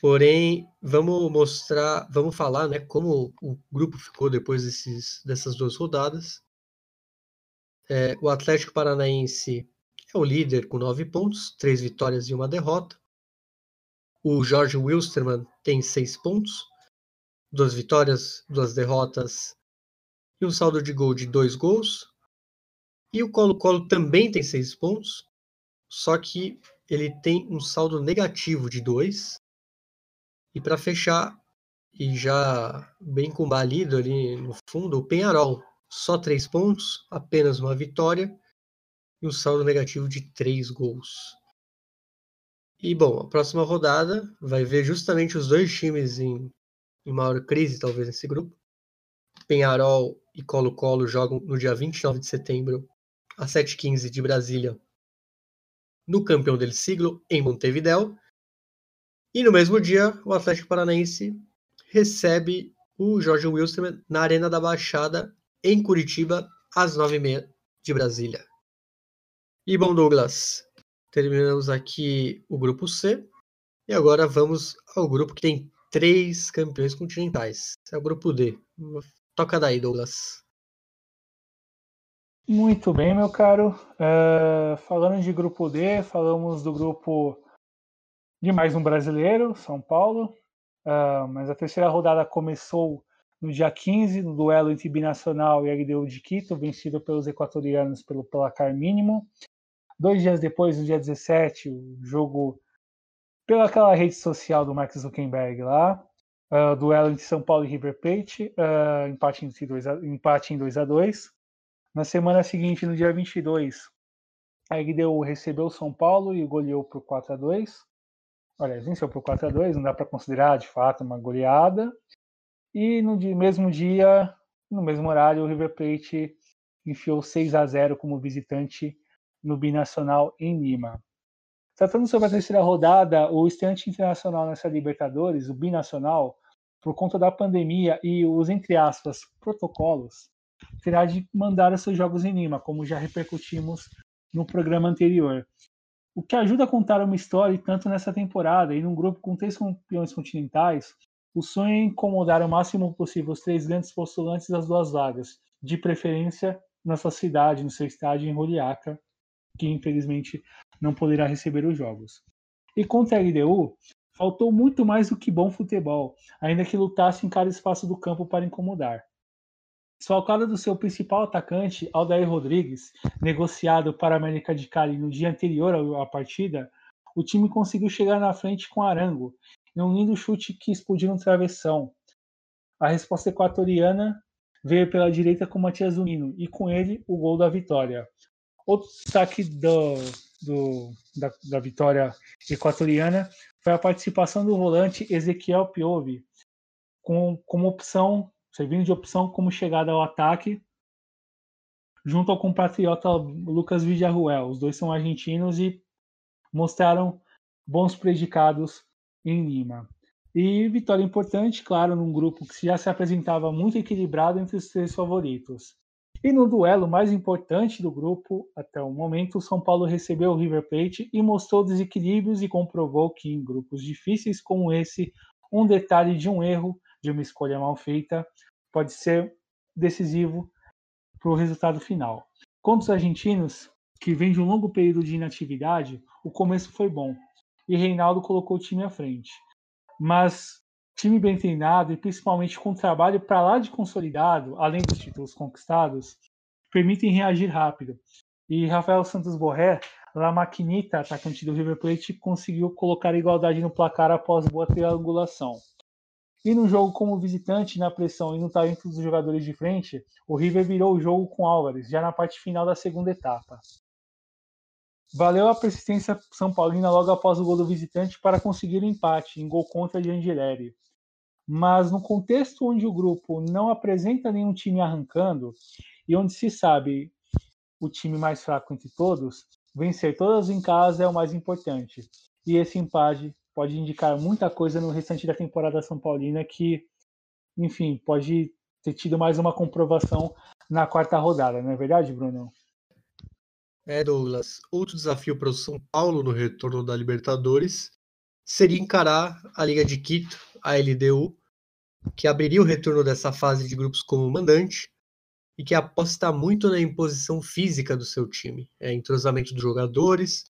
S2: Porém, vamos mostrar, vamos falar, né, como o grupo ficou depois desses, dessas duas rodadas. É, o Atlético Paranaense é o líder com nove pontos, três vitórias e uma derrota. O Jorge Wilstermann tem seis pontos, duas vitórias, duas derrotas e um saldo de gol de dois gols. E o Colo-Colo também tem seis pontos, só que ele tem um saldo negativo de dois. E para fechar, e já bem combalido ali no fundo, o Penharol, só três pontos, apenas uma vitória e um saldo negativo de três gols. E bom, a próxima rodada vai ver justamente os dois times em, em maior crise, talvez, nesse grupo. Penharol e Colo-Colo jogam no dia 29 de setembro às 7h15 de Brasília, no campeão del siglo, em Montevideo. E no mesmo dia, o Atlético Paranaense recebe o Jorge Wilson na Arena da Baixada, em Curitiba, às 9h30 de Brasília. E bom, Douglas, terminamos aqui o grupo C. E agora vamos ao grupo que tem três campeões continentais. É o grupo D. Toca daí, Douglas.
S1: Muito bem, meu caro. Uh, falando de grupo D, falamos do grupo de mais um brasileiro, São Paulo. uh, mas a terceira rodada começou no dia 15, no duelo entre Binacional e LDU de Quito, vencido pelos equatorianos pelo placar mínimo. Dois dias depois, no dia 17, o jogo pelaquela rede social do Mark Zuckerberg lá, uh, duelo entre São Paulo e River Plate, uh, empate, em 2 a, empate em 2 a 2 Na semana seguinte, no dia 22, a LDU recebeu o São Paulo e goleou por 4 a 2 Olha, venceu por 4 a 2 não dá para considerar de fato uma goleada. E no dia, mesmo dia, no mesmo horário, o River Plate enfiou 6 a 0 como visitante no Binacional em Lima. Tratando sobre a terceira rodada, o estreante internacional nessa Libertadores, o Binacional, por conta da pandemia e os, entre aspas, protocolos, terá de mandar os seus jogos em Lima, como já repercutimos no programa anterior. O que ajuda a contar uma história, tanto nessa temporada e num grupo com três campeões continentais, o sonho é incomodar o máximo possível os três grandes postulantes das duas vagas, de preferência na sua cidade, no seu estádio em Roliaca, que infelizmente não poderá receber os jogos. E contra a LDU, faltou muito mais do que bom futebol, ainda que lutasse em cada espaço do campo para incomodar. Falcada do seu principal atacante, Aldair Rodrigues, negociado para a América de Cali no dia anterior à partida, o time conseguiu chegar na frente com Arango em um lindo chute que explodiu no travessão. A resposta equatoriana veio pela direita com Matias Zunino e com ele o gol da vitória. Outro destaque do, do, da, da, vitória equatoriana foi a participação do volante Ezequiel Piove, com, como opção, servindo de opção como chegada ao ataque, junto ao compatriota Lucas Villarruel. Os dois são argentinos e mostraram bons predicados em Lima. E vitória importante, claro, num grupo que já se apresentava muito equilibrado entre os três favoritos. E no duelo mais importante do grupo até o momento, o São Paulo recebeu o River Plate e mostrou desequilíbrios e comprovou que em grupos difíceis como esse, um detalhe de um erro, de uma escolha mal feita, pode ser decisivo para o resultado final. Contra os argentinos, que vem de um longo período de inatividade, o começo foi bom, e Reinaldo colocou o time à frente. Mas time bem treinado e principalmente com trabalho para lá de consolidado, além dos títulos conquistados, permitem reagir rápido. E Rafael Santos Borré, La Maquinita, atacante do River Plate, conseguiu colocar igualdade no placar após boa triangulação. E no jogo como visitante, na pressão e no talento dos jogadores de frente, o River virou o jogo com Álvares, já na parte final da segunda etapa. Valeu a persistência São Paulina logo após o gol do visitante para conseguir o empate em gol contra de Angeleri. Mas no contexto onde o grupo não apresenta nenhum time arrancando e onde se sabe o time mais fraco entre todos, vencer todas em casa é o mais importante. E esse empate pode indicar muita coisa no restante da temporada São Paulina que, enfim, pode ter tido mais uma comprovação na quarta rodada, não é verdade, Bruno?
S2: É, Douglas, outro desafio para o São Paulo no retorno da Libertadores seria encarar a Liga de Quito, a LDU, que abriria o retorno dessa fase de grupos como mandante e que aposta muito na imposição física do seu time, é, entrosamento dos jogadores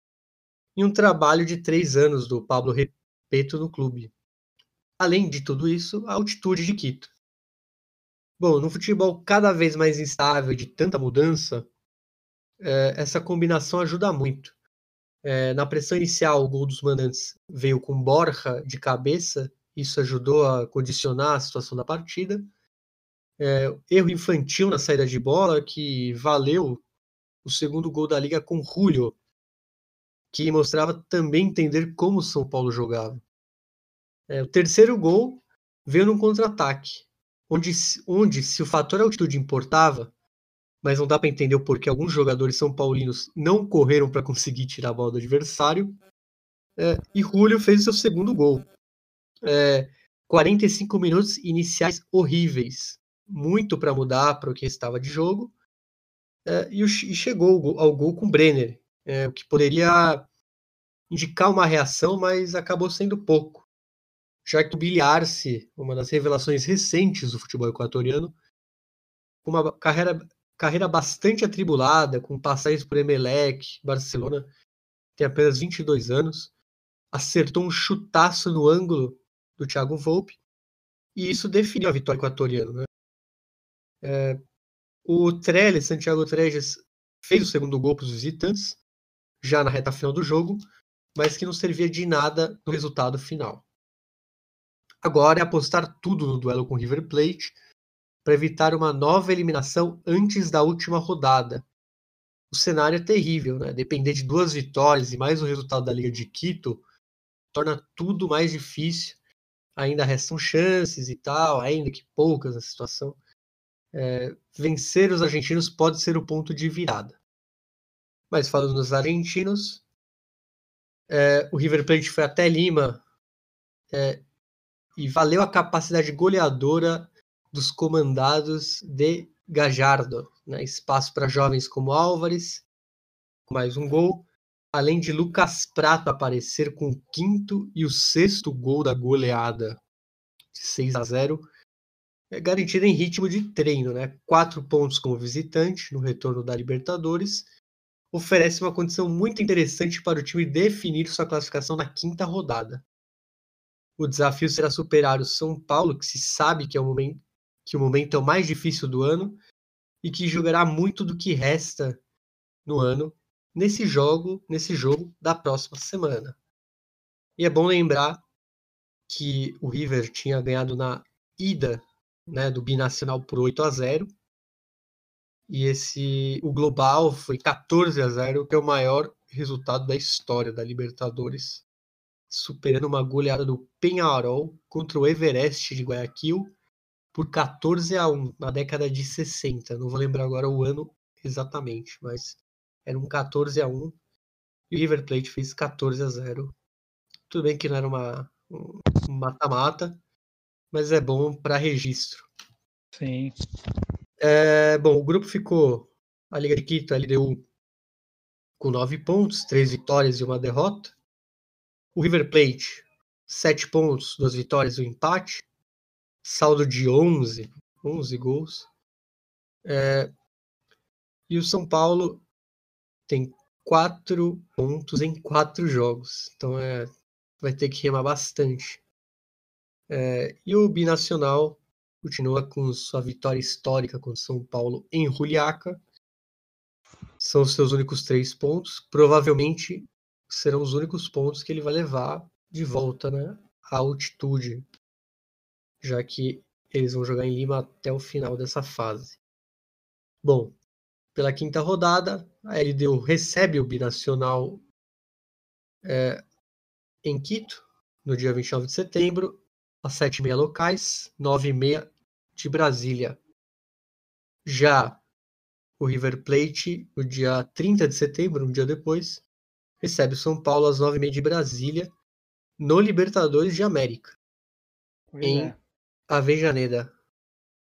S2: e um trabalho de três anos do Pablo Repeto no clube. Além de tudo isso, a altitude de Quito. Bom, no futebol cada vez mais instável de tanta mudança, é, essa combinação ajuda muito. É, na pressão inicial, o gol dos mandantes veio com Borja de cabeça, isso ajudou a condicionar a situação da partida. É, erro infantil na saída de bola, que valeu o segundo gol da liga com Julio, que mostrava também entender como o São Paulo jogava. É, o terceiro gol veio num contra-ataque, onde, onde, se o fator altitude importava, mas não dá para entender o porquê alguns jogadores são paulinos não correram para conseguir tirar a bola do adversário. É, e Julio fez o seu segundo gol. É, 45 minutos iniciais horríveis, muito para mudar para o que estava de jogo. É, e, o, e, chegou ao gol com Brenner, é, o que poderia indicar uma reação, mas acabou sendo pouco, já que o Billy Arce, uma das revelações recentes do futebol equatoriano, com uma carreira carreira bastante atribulada, com passagens por Emelec, Barcelona, tem apenas 22 anos, acertou um chutaço no ângulo do Thiago Volpe, e isso definiu a vitória equatoriana. Né? É, o Trellis, Santiago Trellis, fez o segundo gol para os visitantes, já na reta final do jogo, mas que não servia de nada no resultado final. Agora é apostar tudo no duelo com River Plate para evitar uma nova eliminação antes da última rodada. O cenário é terrível, né? Depender de duas vitórias e mais o resultado da Liga de Quito torna tudo mais difícil. Ainda restam chances e tal, ainda que poucas na situação. É, vencer os argentinos pode ser o ponto de virada. Mas falando dos argentinos, é, o River Plate foi até Lima é, e valeu a capacidade goleadora dos comandados de Gajardo. Né? Espaço para jovens como Álvares, mais um gol, além de Lucas Prato aparecer com o quinto e o sexto gol da goleada, de 6 a 0 é garantida em ritmo de treino, né? Quatro pontos como visitante no retorno da Libertadores oferece uma condição muito interessante para o time definir sua classificação na quinta rodada. O desafio será superar o São Paulo, que se sabe que é o momento, que o momento é o mais difícil do ano e que jogará muito do que resta no ano nesse jogo, nesse jogo da próxima semana. E é bom lembrar que o River tinha ganhado na ida né, do binacional por 8 a 0. E esse o global foi 14 a 0, que é o maior resultado da história da Libertadores, superando uma goleada do Penharol contra o Everest de Guayaquil por 14 a 1 na década de 60. Não vou lembrar agora o ano exatamente, mas era um 14 a 1 e o River Plate fez 14 a 0. Tudo bem que não era uma um mata-mata, mas é bom para registro.
S1: Sim.
S2: É, bom, o grupo ficou a Liga de Quito, a LDU, com nove pontos, três vitórias e uma derrota. O River Plate, sete pontos, duas vitórias e um empate. Saldo de 11, 11 gols. É, e o São Paulo tem quatro pontos em quatro jogos. Então é, vai ter que remar bastante. É, e o Binacional continua com sua vitória histórica contra São Paulo em Juliaca. São os seus únicos três pontos. Provavelmente serão os únicos pontos que ele vai levar de volta né, à altitude, já que eles vão jogar em Lima até o final dessa fase. Bom, pela quinta rodada, a LDU recebe o Binacional é, em Quito, no dia 29 de setembro, às 7h30 locais, 9h30 de Brasília. Já o River Plate, no dia 30 de setembro, um dia depois, recebe o São Paulo às 9h30 de Brasília, no Libertadores de América, pois em é. Avejaneda.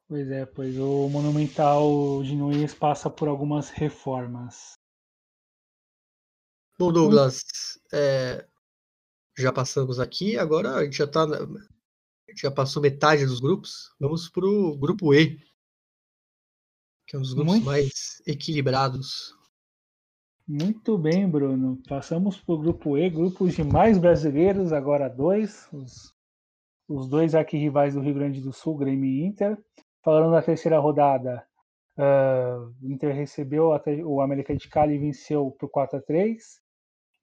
S1: Pois é, pois o Monumental de Nunes passa por algumas reformas.
S2: Bom, Douglas, é, já passamos aqui, agora a gente já está já passou metade dos grupos. Vamos para o grupo E, que é um dos grupos Muito... mais equilibrados.
S1: Muito bem, Bruno. Passamos para o grupo E, grupos de mais brasileiros, agora dois. Os, os dois arquirrivais do Rio Grande do Sul, Grêmio e Inter. Falando da terceira rodada, uh, o Inter recebeu o América de Cali e venceu por 4 a 3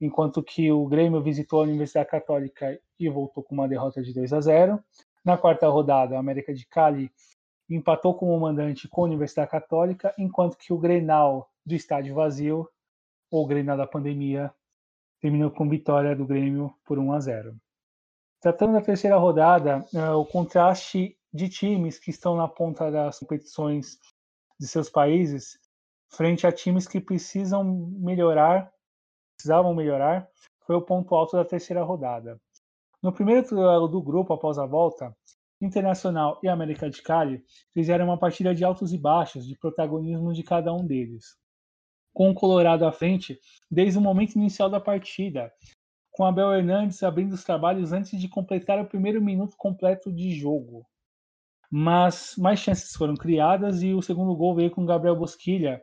S1: enquanto que o Grêmio visitou a Universidade Católica e voltou com uma derrota de 2 a 0. Na quarta rodada, a América de Cali empatou como mandante com a Universidade Católica, enquanto que o Grenal do estádio vazio, ou Grenal da pandemia, terminou com vitória do Grêmio por 1 a 0. Tratando da terceira rodada, é, o contraste de times que estão na ponta das competições de seus países, frente a times que precisam melhorar precisavam melhorar foi o ponto alto da terceira rodada. No primeiro duelo do grupo após a volta, Internacional e América de Cali fizeram uma partida de altos e baixos, de protagonismo de cada um deles. Com o Colorado à frente desde o momento inicial da partida, com Abel Hernandes abrindo os trabalhos antes de completar o primeiro minuto completo de jogo. Mas mais chances foram criadas e o segundo gol veio com Gabriel Bosquilha,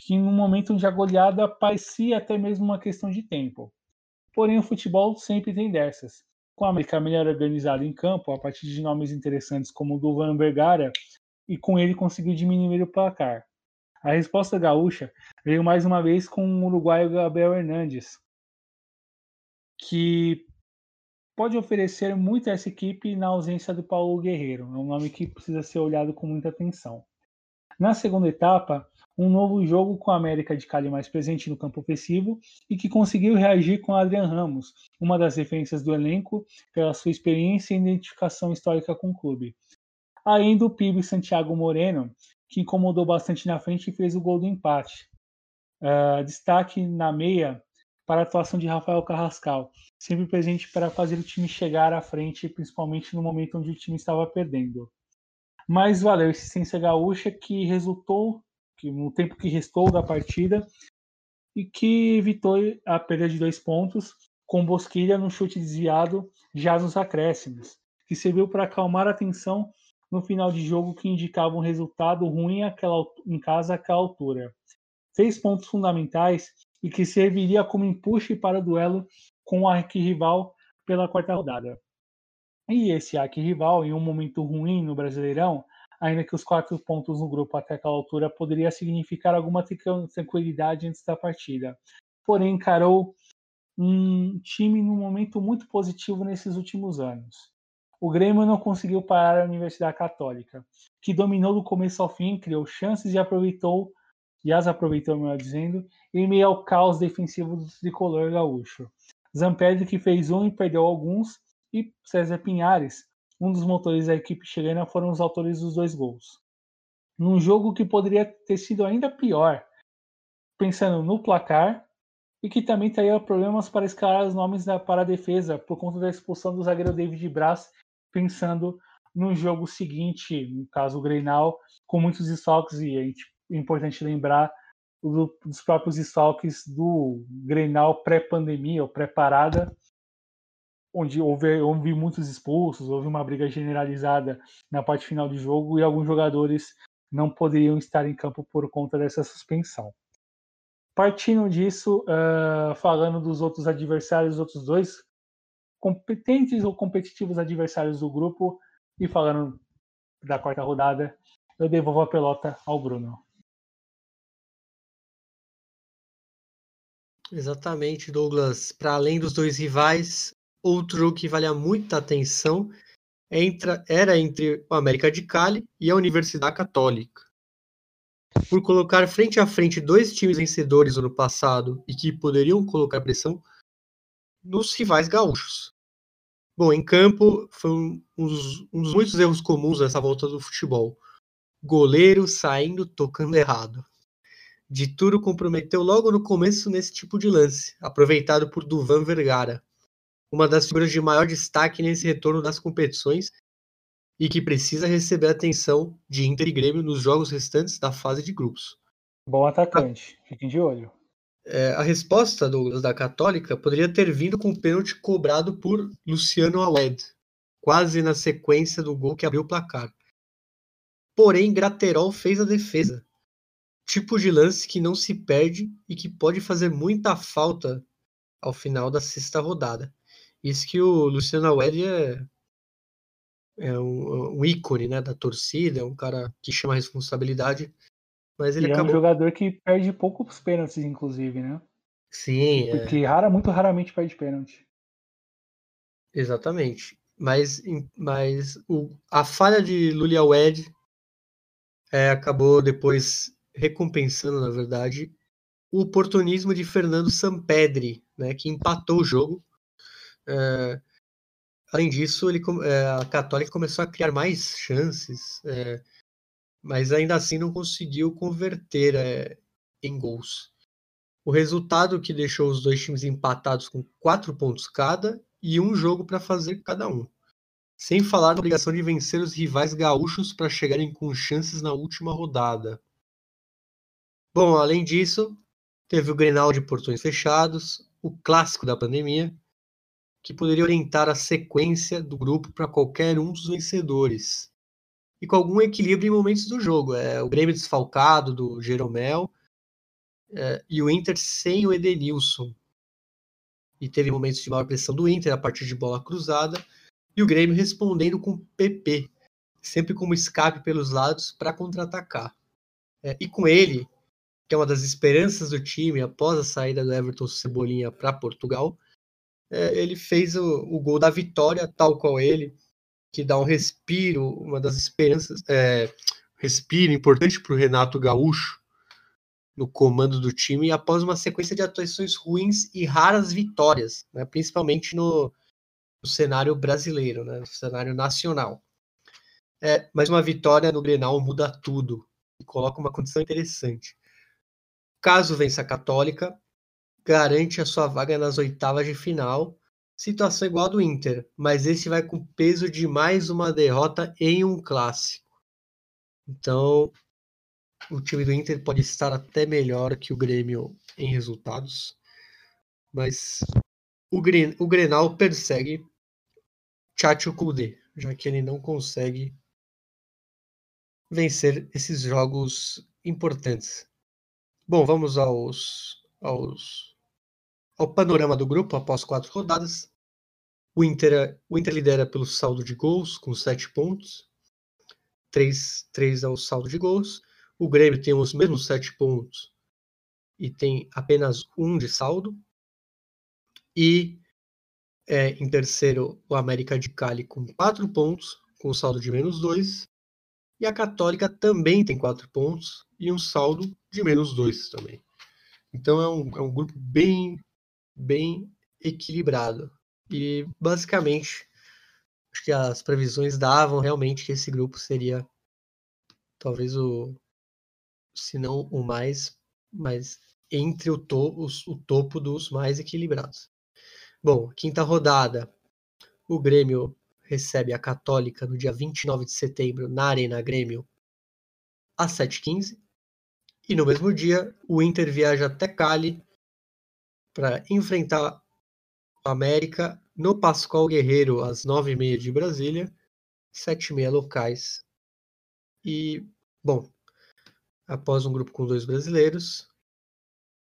S1: que no momento onde a goleada parecia até mesmo uma questão de tempo. Porém, o futebol sempre tem dessas. com a América melhor organizada em campo, a partir de nomes interessantes como o do Van Vergara, e com ele conseguiu diminuir o placar. A resposta gaúcha veio mais uma vez com o uruguaio Gabriel Hernandes, que pode oferecer muito a essa equipe na ausência do Paulo Guerreiro. É um nome que precisa ser olhado com muita atenção. Na segunda etapa, um novo jogo com a América de Cali mais presente no campo ofensivo e que conseguiu reagir com Adrian Ramos, uma das referências do elenco pela sua experiência e identificação histórica com o clube. Ainda o PIB Santiago Moreno, que incomodou bastante na frente e fez o gol do empate. Uh, destaque na meia para a atuação de Rafael Carrascal, sempre presente para fazer o time chegar à frente, principalmente no momento onde o time estava perdendo. Mas valeu a assistência gaúcha que resultou que no tempo que restou da partida e que evitou a perda de dois pontos com Bosquilha no chute desviado já nos acréscimos, que serviu para acalmar a tensão no final de jogo que indicava um resultado ruim àquela, em casa àquela altura. Seis pontos fundamentais e que serviria como empuxe para o duelo com o arquirrival pela quarta rodada. E esse arquirrival, em um momento ruim no Brasileirão, ainda que os quatro pontos no grupo até aquela altura poderia significar alguma tranquilidade antes da partida. Porém, encarou um time num momento muito positivo nesses últimos anos. O Grêmio não conseguiu parar a Universidade Católica, que dominou do começo ao fim, criou chances e aproveitou, e as aproveitou, melhor dizendo, em meio ao caos defensivo do tricolor gaúcho. Zampedri que fez um e perdeu alguns, e César Pinhares, um dos motores da equipe chilena foram os autores dos dois gols. Num jogo que poderia ter sido ainda pior, pensando no placar, e que também teria problemas para escalar os nomes da, para a defesa por conta da expulsão do zagueiro David Braz, pensando no jogo seguinte, no caso o Greinal, com muitos estoques, e é importante lembrar do, dos próprios estoques do Greinal pré-pandemia ou pré-parada, onde houve, houve muitos expulsos, houve uma briga generalizada na parte final do jogo e alguns jogadores não poderiam estar em campo por conta dessa suspensão. Partindo disso, uh, falando dos outros adversários, os outros dois competentes ou competitivos adversários do grupo, e falando da quarta rodada, eu devolvo a pelota ao Bruno.
S2: Exatamente, Douglas. Para além dos dois rivais, Outro que vale muita atenção entra, era entre o América de Cali e a Universidade Católica. Por colocar frente a frente dois times vencedores no ano passado e que poderiam colocar pressão nos rivais gaúchos. Bom, em campo foi um, dos, um dos muitos erros comuns nessa volta do futebol. Goleiro saindo tocando errado. Dituro comprometeu logo no começo nesse tipo de lance, aproveitado por Duvan Vergara, uma das figuras de maior destaque nesse retorno das competições e que precisa receber atenção de Inter e Grêmio nos jogos restantes da fase de grupos.
S1: Bom atacante, fiquem de olho.
S2: É, a resposta, Douglas, da Católica poderia ter vindo com o pênalti cobrado por Luciano Awed, quase na sequência do gol que abriu o placar. Porém, Graterol fez a defesa. Tipo de lance que não se perde e que pode fazer muita falta ao final da sexta rodada. Isso que o Luciano Awed é, é um, um, ícone né, da torcida, é um cara que chama a responsabilidade. Mas ele
S1: e acabou... é um jogador que perde poucos pênaltis, inclusive, né?
S2: Sim.
S1: Porque é... rara, muito raramente perde pênalti.
S2: Exatamente. Mas, mas o, a falha de Lulia Wed é, acabou depois recompensando, na verdade, o oportunismo de Fernando Sampedri, né, que empatou o jogo é, além disso, ele, é, a Católica começou a criar mais chances, é, mas ainda assim não conseguiu converter em gols. O resultado que deixou os dois times empatados com quatro pontos cada e um jogo para fazer cada um. Sem falar na obrigação de vencer os rivais gaúchos para chegarem com chances na última rodada. Bom, além disso, teve o Grenal de portões fechados, o clássico da pandemia, que poderia orientar a sequência do grupo para qualquer um dos vencedores. E com algum equilíbrio em momentos do jogo. É, o Grêmio desfalcado do Jeromel é, e o Inter sem o Edenilson. e teve momentos de maior pressão do Inter a partir de bola cruzada, e o Grêmio respondendo com PP, sempre como escape pelos lados para contra-atacar. É, e com ele, que é uma das esperanças do time após a saída do Everton Cebolinha para Portugal, é, ele fez o, o, gol da vitória, tal qual ele, que dá um respiro, uma das esperanças, é, respiro importante para o Renato Gaúcho no comando do time após uma sequência de atuações ruins e raras vitórias, né, principalmente no, no cenário brasileiro, né, no cenário nacional. É, mas uma vitória no Grenal muda tudo e coloca uma condição interessante. Caso vença a Católica, garante a sua vaga nas oitavas de final. Situação igual a do Inter, mas esse vai com peso de mais uma derrota em um clássico. Então, o time do Inter pode estar até melhor que o Grêmio em resultados, mas o, Gren o Grenal persegue Chacho Kudê, já que ele não consegue vencer esses jogos importantes. Bom, vamos aos, aos ao panorama do grupo após quatro rodadas. O Inter, o Inter lidera pelo saldo de gols com sete pontos. Três, três é o saldo de gols. O Grêmio tem os mesmos sete pontos e tem apenas um de saldo. E é, em terceiro, o América de Cali com quatro pontos, com saldo de menos dois. E a Católica também tem quatro pontos e um saldo de menos dois também. Então é um, é um grupo bem, bem equilibrado. E basicamente, acho que as previsões davam realmente que esse grupo seria talvez o, se não o mais, mas entre o, to, os, o topo dos mais equilibrados. Bom, quinta rodada, o Grêmio recebe a Católica no dia 29 de setembro na Arena Grêmio às 7h15. E no mesmo dia, o Inter viaja até Cali para enfrentar o América no Pascoal Guerreiro às 9h30 de Brasília, 7h30 locais. E, bom, após um grupo com dois brasileiros,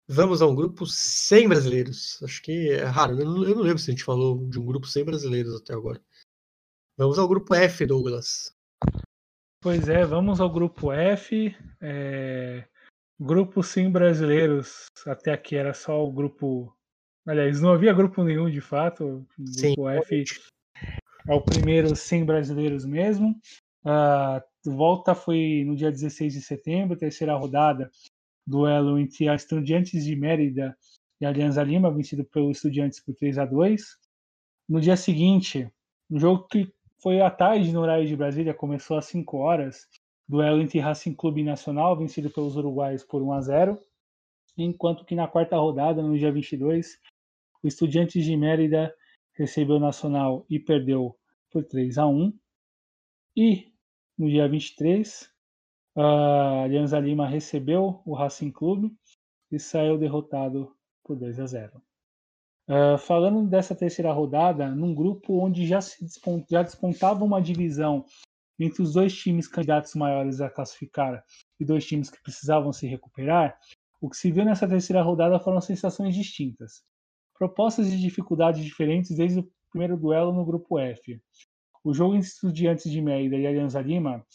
S2: vamos a um grupo sem brasileiros. Acho que é raro, eu não, eu não lembro se a gente falou de um grupo sem brasileiros até agora. Vamos ao grupo F, Douglas.
S1: Pois é, vamos ao grupo F. É... Grupo sem brasileiros. Até aqui era só o grupo. Aliás, não havia grupo nenhum de fato. O grupo F é o primeiro sem brasileiros mesmo. A volta foi no dia 16 de setembro, terceira rodada. Duelo entre a Estudiantes de Mérida e a Alianza Lima, vencido pelo Estudiantes por 3 a 2 No dia seguinte, um jogo que foi à tarde no horário de Brasília, começou às 5 horas. Duelo entre Racing Clube Nacional, vencido pelos uruguaios por 1 a 0 enquanto que na quarta rodada, no dia 22, o Estudiantes de Mérida recebeu o Nacional e perdeu por 3 a 1 E no dia 23, a Alianza Lima recebeu o Racing Clube e saiu derrotado por 2 a 0. Uh, falando dessa terceira rodada, num grupo onde já, se despont, já despontava uma divisão entre os dois times candidatos maiores a classificar e dois times que precisavam se recuperar, o que se viu nessa terceira rodada foram sensações distintas. Propostas de dificuldades diferentes desde o primeiro duelo no grupo F. O jogo entre Estudiantes de Mérida e Alianza Lima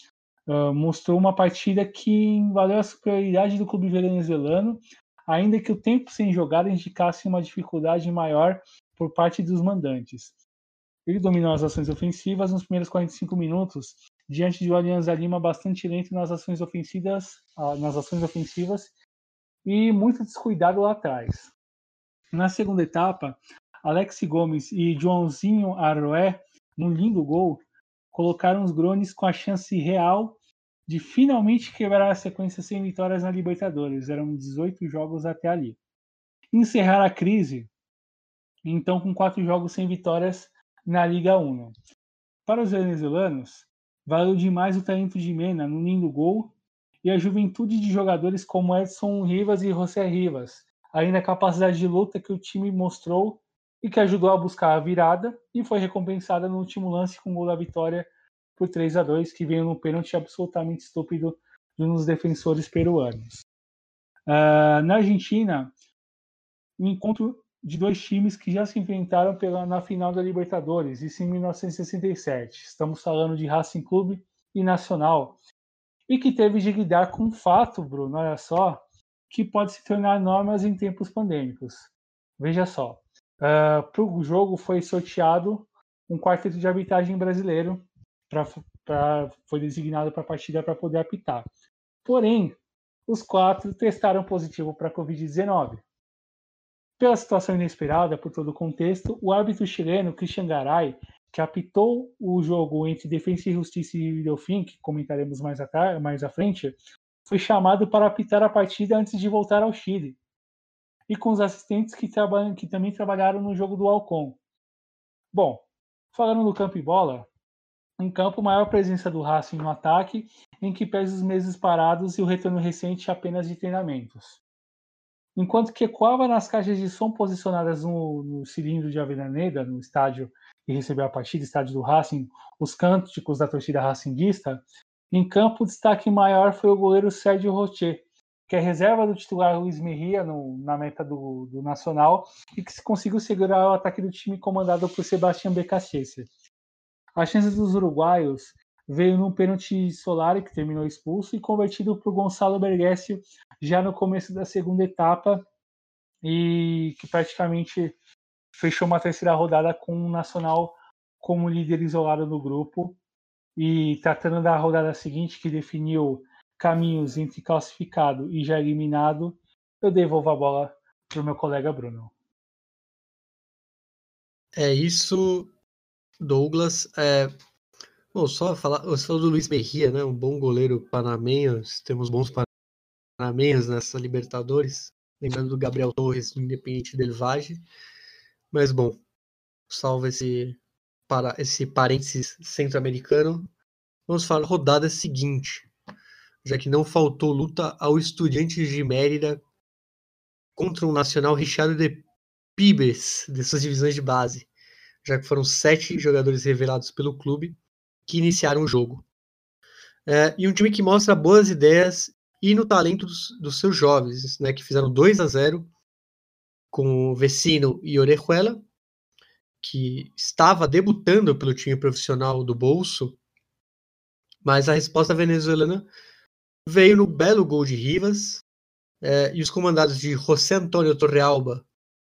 S1: uh, mostrou uma partida que valeu a superioridade do clube venezuelano ainda que o tempo sem jogar indicasse uma dificuldade maior por parte dos mandantes. Ele dominou as ações ofensivas nos primeiros 45 minutos, diante de um Alianza Lima bastante lento nas ações ofensivas, ah, nas ações ofensivas e muito descuidado lá atrás. Na segunda etapa, Alex Gomes e Joãozinho Arroé, num lindo gol, colocaram os Grones com a chance real de finalmente quebrar a sequência sem vitórias na Libertadores. Eram 18 jogos até ali. Encerrar a crise, então, com quatro jogos sem vitórias na Liga 1. Para os venezuelanos, valeu demais o talento de Mena no lindo gol e a juventude de jogadores como Edson Rivas e José Rivas, além da capacidade de luta que o time mostrou e que ajudou a buscar a virada e foi recompensada no último lance com o gol da vitória por 3 a 2 que veio num pênalti absolutamente estúpido de um dos defensores peruanos. Uh, na Argentina, o encontro de dois times que já se enfrentaram pela, na final da Libertadores, isso em 1967. Estamos falando de Racing Clube e Nacional. E que teve de lidar com um fato, Bruno, olha só, que pode se tornar normas em tempos pandêmicos. Veja só, uh, ah, para o jogo foi sorteado um quarteto de arbitragem brasileiro, pra, pra foi designado para a partida para poder apitar. Porém, os quatro testaram positivo para a Covid-19. Pela situação inesperada, por todo o contexto, o árbitro chileno Christian Garay, que apitou o jogo entre Defensa e Justiça e Delfim, que comentaremos mais, mais à frente, foi chamado para apitar a partida antes de voltar ao Chile. E com os assistentes que, que também trabalharam no jogo do Alcon. Bom, falando do campo e bola, em campo, maior presença do Racing no ataque, em que pesa os meses parados e o retorno recente apenas de treinamentos enquanto que ecoava nas caixas de som posicionadas no, no cilindro de Avenida, no estádio que recebeu a partida, estádio do Racing, os cânticos da torcida racinguista, em campo o destaque maior foi o goleiro Sérgio Rocher, que é reserva do titular Luiz Merria na meta do, do, Nacional e que conseguiu segurar o ataque do time comandado por Sebastião Becasese. A chance dos uruguaios veio num pênalti Solari, que terminou expulso, e convertido por Gonçalo Bergesio já no começo da segunda etapa, e que praticamente fechou uma terceira rodada com o Nacional como líder isolado no grupo. E tratando da rodada seguinte, que definiu caminhos entre classificado e já eliminado, eu devolvo a bola para o meu colega Bruno.
S2: É isso, Douglas. É, Bom, só falar, você falou do Luiz Merria, né? Um bom goleiro panamenho. Temos bons panamenhos nessa Libertadores. Lembrando do Gabriel Torres do Independente Del Valle. Mas bom, salva esse, para, esse parênteses centro-americano. Vamos falar da rodada seguinte. Já que não faltou luta ao Estudiantes de Mérida contra um Nacional recheado de pibes de suas divisões de base. Já que foram sete jogadores revelados pelo clube que iniciaram o jogo. É, e um time que mostra boas ideias e no talento dos, dos seus jovens, né, que fizeram 2 a 0 com o Vecino e Orejuela, que estava debutando pelo time profissional do Bolso, mas a resposta venezuelana veio no belo gol de Rivas é, e os comandados de José Antônio Torrealba,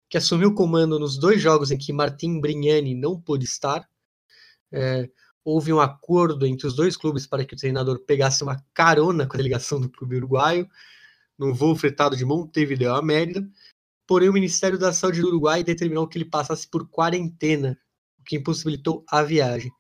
S2: que assumiu o comando nos dois jogos em que Martim Brignani não pôde estar, é, houve um acordo entre os dois clubes para que o treinador pegasse uma carona com a delegação do clube uruguaio, num voo fretado de Montevideo a Mérida, porém o Ministério da Saúde do Uruguai determinou que ele passasse por quarentena, o que impossibilitou a viagem.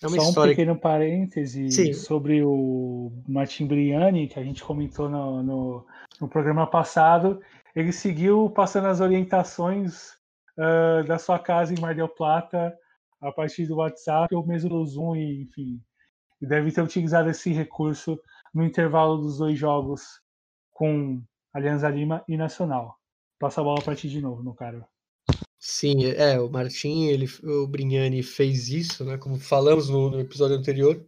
S1: É uma Só história... um pequeno parêntese Sim. sobre o Martin Briani, que a gente comentou no, no, no, programa passado. Ele seguiu passando as orientações uh, da sua casa em Mar del Plata a partir do WhatsApp ou mesmo do Zoom, e, enfim. E deve ter utilizado esse recurso no intervalo dos dois jogos com Alianza Lima e Nacional. Passa a bola para ti de novo, no cara.
S2: Sim, é, o Martim, ele, o Brignani fez isso, né? Como falamos no, no episódio anterior,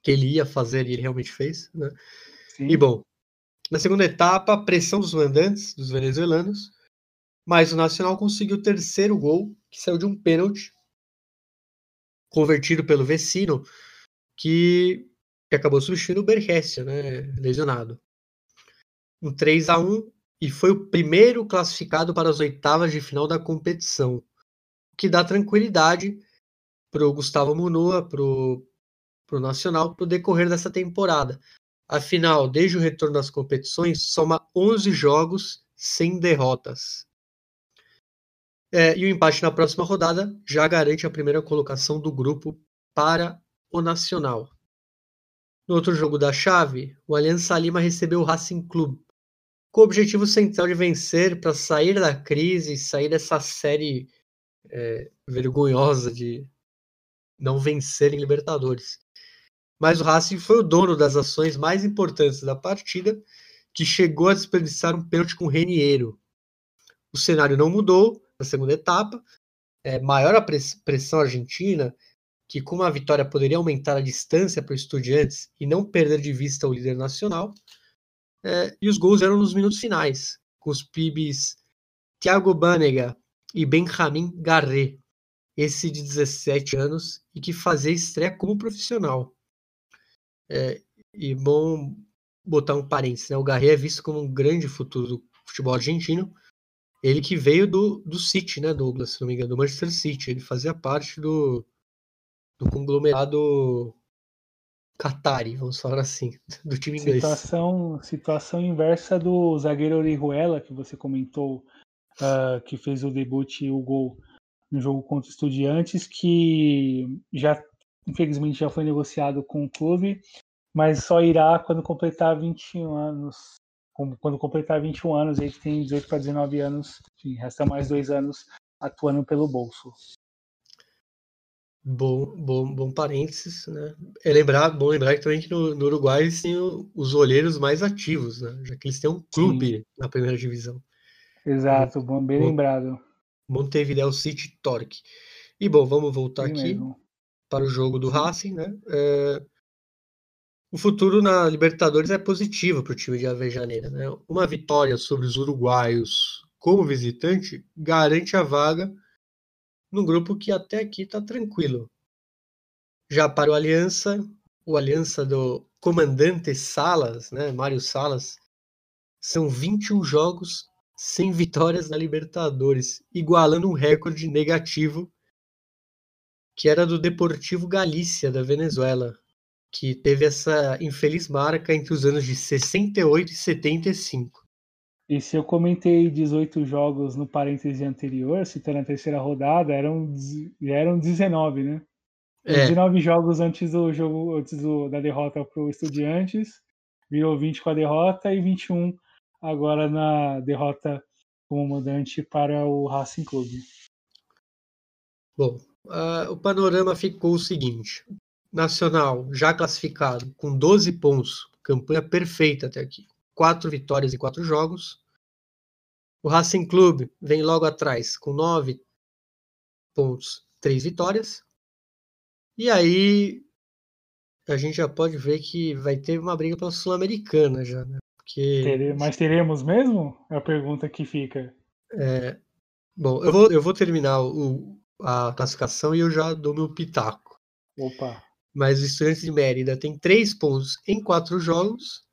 S2: que ele ia fazer e ele realmente fez, né? Sim. E bom, na segunda etapa, pressão dos mandantes, dos venezuelanos, mas o Nacional conseguiu o terceiro gol, que saiu de um pênalti convertido pelo Vecino, que, que acabou substituindo o Bergessia, né, lesionado. Um 3 a 1 e foi o primeiro classificado para as oitavas de final da competição, o que dá tranquilidade para o Gustavo Munua, para o Nacional, para o decorrer dessa temporada. Afinal, desde o retorno das competições, soma 11 jogos sem derrotas. É, e o empate na próxima rodada já garante a primeira colocação do grupo para o Nacional. No outro jogo da chave, o Aliança Lima recebeu o Racing Club, com o objetivo central de vencer para sair da crise, sair dessa série é, vergonhosa de não vencer em Libertadores. Mas o Racing foi o dono das ações mais importantes da partida, que chegou a desperdiçar um pênalti com o Reniero. O cenário não mudou, na segunda etapa. É, maior a pressão argentina, que com uma vitória poderia aumentar a distância para os estudiantes e não perder de vista o líder nacional. É, e os gols eram nos minutos finais, com os PIBs Thiago Banega e Benjamin Garret, esse de 17 anos e que fazia estreia como profissional. É, e bom botar um parênteses, né? O Garret é visto como um grande futuro do futebol argentino. Ele que veio do, do City, né, Douglas? Se não me engano, do Manchester City. Ele fazia parte do, do conglomerado Qatari, vamos falar assim, do time inglês.
S1: Situação, situação inversa do zagueiro Orihuela, que você comentou, uh, que fez o debut e o gol no jogo contra o Estudiantes, que já, infelizmente, já foi negociado com o clube, mas só irá quando completar 21 anos. Quando completar 21 anos, ele tem 18 para 19 anos, enfim, resta mais dois anos atuando pelo bolso.
S2: Bom, bom, bom parênteses, né? É lembrar, bom lembrar que também que no, no Uruguai eles têm os olheiros mais ativos, né? Já que eles têm um clube Sim. na primeira divisão.
S1: Exato, bom, bem bom, lembrado.
S2: Montevideo City Torque. E bom, vamos voltar Sim aqui mesmo. Para o jogo do Racing, né? É, o futuro na Libertadores é positivo para o time de Avejaneira, né? Uma vitória sobre os uruguaios como visitante garante a vaga num grupo que até aqui está tranquilo. Já para o Aliança, o Aliança do comandante Salas, né, Mário Salas, são 21 jogos sem vitórias na Libertadores, igualando um recorde negativo que era do Deportivo Galícia da Venezuela, que teve essa infeliz marca entre os anos de 68 e 75.
S1: E se eu comentei 18 jogos no parêntese anterior, se tá na terceira rodada, eram, eram 19, né? É. 19 jogos antes do jogo, antes do, da derrota para o Estudiantes, virou 20 com a derrota e 21 agora na derrota como mandante para o Racing Clube.
S2: Bom, uh, o panorama ficou o seguinte: Nacional já classificado com 12 pontos, campanha perfeita até aqui quatro vitórias em quatro jogos. O Racing Clube vem logo atrás com nove pontos, três vitórias. E aí a gente já pode ver que vai ter uma briga pela Sul-Americana já, né?
S1: Porque... Mas teremos mesmo? É a pergunta que fica.
S2: É... Bom, eu vou, eu vou terminar o, a classificação e eu já dou meu pitaco.
S1: Opa!
S2: Mas o Estudiantes de Mérida tem três pontos em quatro jogos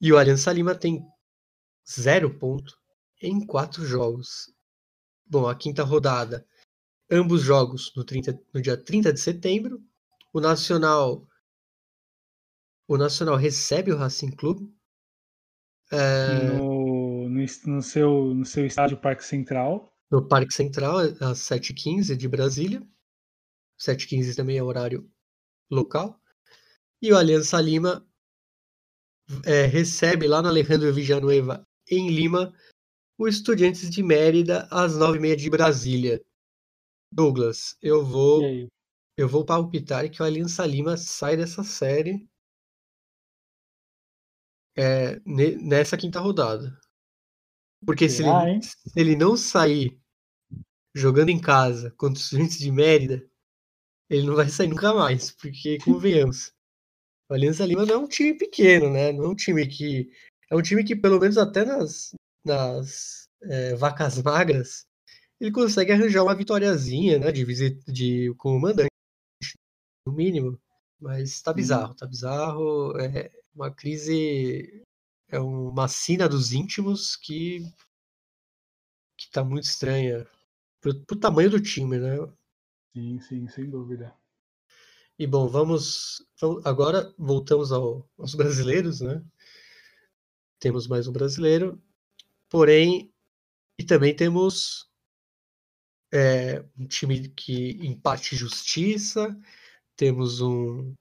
S2: e o Aliança Lima tem zero ponto em quatro jogos. Bom, a quinta rodada, ambos jogos no, 30, no dia 30 de setembro. O Nacional o Nacional recebe o Racing Clube.
S1: É... No, no, no, seu, no seu estádio Parque Central.
S2: No Parque Central, às 7h15 de Brasília. 7h15 também é horário local. E o Aliança Lima é, recebe lá no Alejandro Villanueva, em Lima, o Estudiantes de Mérida às nove e meia de Brasília. Douglas, eu vou eu vou palpitar que o Aliança Lima sai dessa série é, nessa quinta rodada. Porque se, ele, se ele não sair jogando em casa contra os Estudiantes de Mérida, ele não vai sair nunca mais, porque convenhamos. O Alianza Lima não é um time pequeno, né? Não é um time que. É um time que, pelo menos até nas, nas é, vacas magras, ele consegue arranjar uma vitóriazinha, né? De visita de comandante, no mínimo. Mas tá bizarro, tá bizarro. É uma crise. É uma sina dos íntimos que. que tá muito estranha. Pro, pro tamanho do time, né?
S1: Sim, sim, sem dúvida.
S2: E bom, vamos. Agora voltamos ao, aos brasileiros, né? Temos mais um brasileiro, porém, e também temos é, um time que empate justiça, temos um,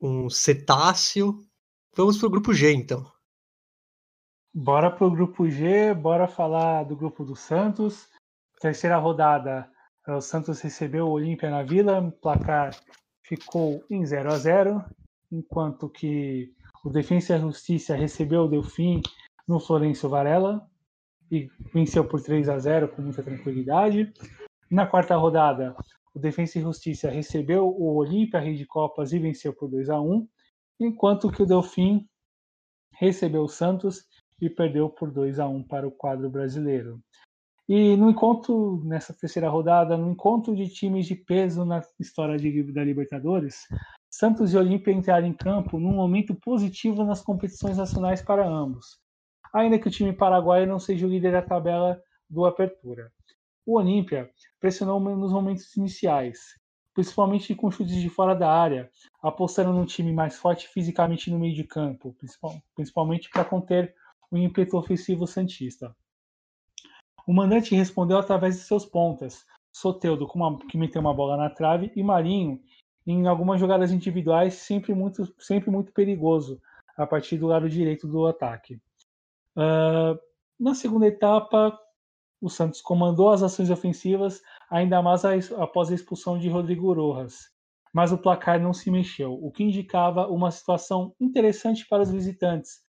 S2: um cetáceo. Vamos para o grupo G, então.
S1: Bora para o grupo G, bora falar do grupo do Santos. Terceira rodada, o Santos recebeu o Olímpia na Vila, placar ficou em 0 a 0 enquanto que o Defensa e Justiça recebeu o Delfim no Florencio Varela e venceu por 3 a 0 com muita tranquilidade. Na quarta rodada, o Defensa e Justiça recebeu o Olímpia Rei de Copas e venceu por 2 a 1 enquanto que o Delfim recebeu o Santos e perdeu por 2 a 1 para o quadro brasileiro. E no encontro, nessa terceira rodada, no encontro de times de peso na história de, da Libertadores, Santos e Olímpia entraram em campo num momento positivo nas competições nacionais para ambos, ainda que o time paraguaio não seja o líder da tabela do Apertura. O Olímpia pressionou nos momentos iniciais, principalmente com chutes de fora da área, apostando num time mais forte fisicamente no meio de campo, principalmente para conter o ímpeto ofensivo santista. O mandante respondeu através de seus pontas, Soteudo, que meteu uma bola na trave, e Marinho, em algumas jogadas individuais, sempre muito, sempre muito perigoso, a partir do lado direito do ataque. Uh, na segunda etapa, o Santos comandou as ações ofensivas, ainda mais após a expulsão de Rodrigo Rojas. Mas o placar não se mexeu, o que indicava uma situação interessante para os visitantes,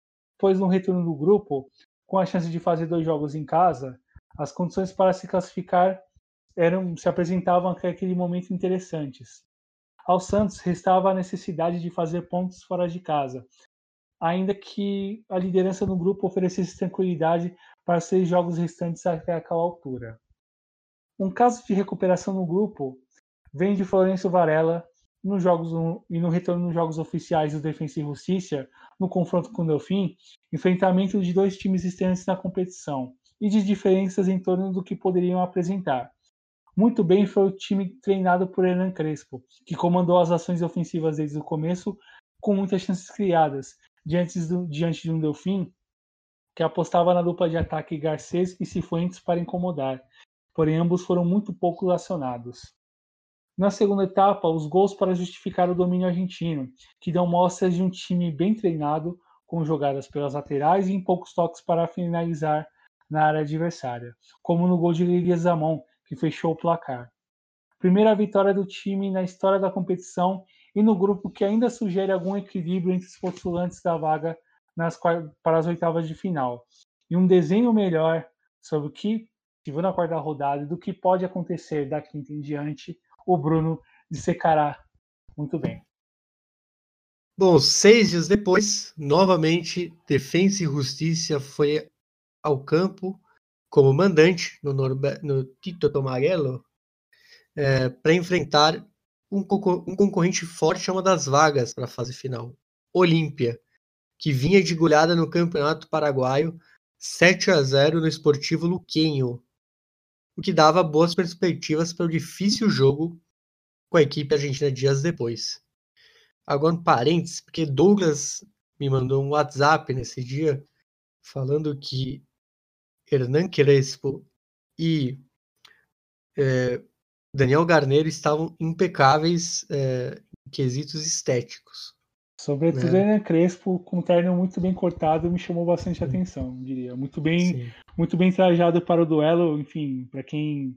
S1: pois no retorno do grupo, com a chance de fazer dois jogos em casa, as condições para se classificar eram se apresentavam naquele momento interessantes. Ao Santos restava a necessidade de fazer pontos fora de casa, ainda que a liderança no grupo oferecesse tranquilidade para seis jogos restantes até aquela altura. Um caso de recuperação no grupo vem de Florencio Varela nos jogos e no retorno nos jogos oficiais do Defensa e Justiça, no confronto com o Delfim, enfrentamento de dois times estreantes na competição e de diferenças em torno do que poderiam apresentar. Muito bem foi o time treinado por Hernan Crespo, que comandou as ações ofensivas desde o começo, com muitas chances criadas, diante, do, diante de um Delfim que apostava na dupla de ataque Garcês e Cifuentes para incomodar, porém ambos foram muito pouco acionados. Na segunda etapa, os gols para justificar o domínio argentino, que dão mostras de um time bem treinado, com jogadas pelas laterais e em poucos toques para finalizar na área adversária, como no gol de Lilias Zamon, que fechou o placar. Primeira vitória do time na história da competição e no grupo que ainda sugere algum equilíbrio entre os postulantes da vaga nas, para as oitavas de final. E um desenho melhor sobre o que tive na quarta rodada e do que pode acontecer da quinta em diante, o Bruno dissecará muito bem.
S2: Bom, seis dias depois, novamente, Defensa e Justiça foi ao campo como mandante no, no Tito Tomarello é, para enfrentar um, um, concorrente forte a uma das vagas para a fase final, Olímpia, que vinha de goleada no Campeonato Paraguaio 7 a 0 no Esportivo Luquenho, o que dava boas perspectivas para o difícil jogo com a equipe argentina dias depois. Agora um parênteses, porque Douglas me mandou um WhatsApp nesse dia falando que Hernan Crespo e é, Daniel Garneiro estavam impecáveis é, em quesitos estéticos.
S1: Sobretudo né? Hernan Crespo, com um terno muito bem cortado, me chamou bastante atenção, diria. Muito bem, muito bem trajado para o duelo, enfim, para quem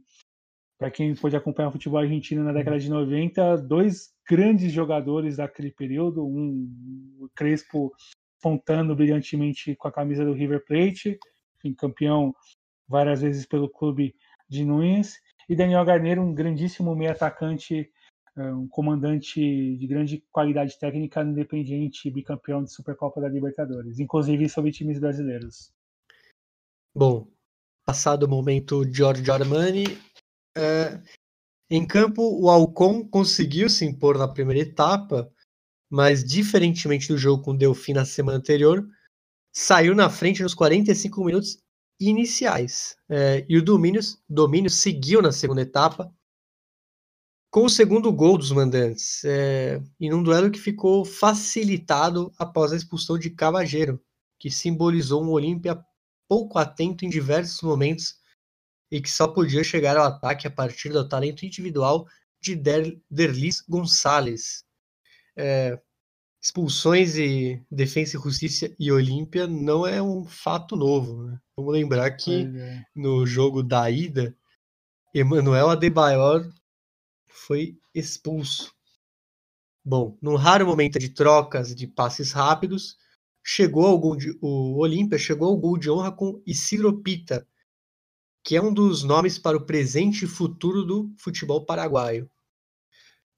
S1: para quem pôde acompanhar o futebol argentino na década de 90, dois grandes jogadores daquele período, um Crespo pontando brilhantemente com a camisa do River Plate, enfim, campeão várias vezes pelo clube de Nunes, e Daniel Garneiro, um grandíssimo meio atacante, um comandante de grande qualidade técnica, independente, bicampeão de Supercopa da Libertadores, inclusive sobre times brasileiros.
S2: Bom, passado o momento Giorgio Armani, é, em campo o Alcon conseguiu se impor na primeira etapa, mas diferentemente do jogo com o Delfim na semana anterior, saiu na frente nos 45 minutos iniciais. É, e o domínio, domínio seguiu na segunda etapa, com o segundo gol dos mandantes, é, em um duelo que ficou facilitado após a expulsão de Cavageiro, que simbolizou um Olímpia pouco atento em diversos momentos e que só podia chegar ao ataque a partir do talento individual de Der, Derlis Gonçalves. É, expulsões e Defensa e Justiça e Olímpia não é um fato novo. Né? Vamos lembrar que é. no jogo da ida, Emanuel Adebayor foi expulso. Bom, num raro momento de trocas de passes rápidos, chegou ao gol de, o Olímpia chegou ao gol de honra com Isidro Pita, que é um dos nomes para o presente e futuro do futebol paraguaio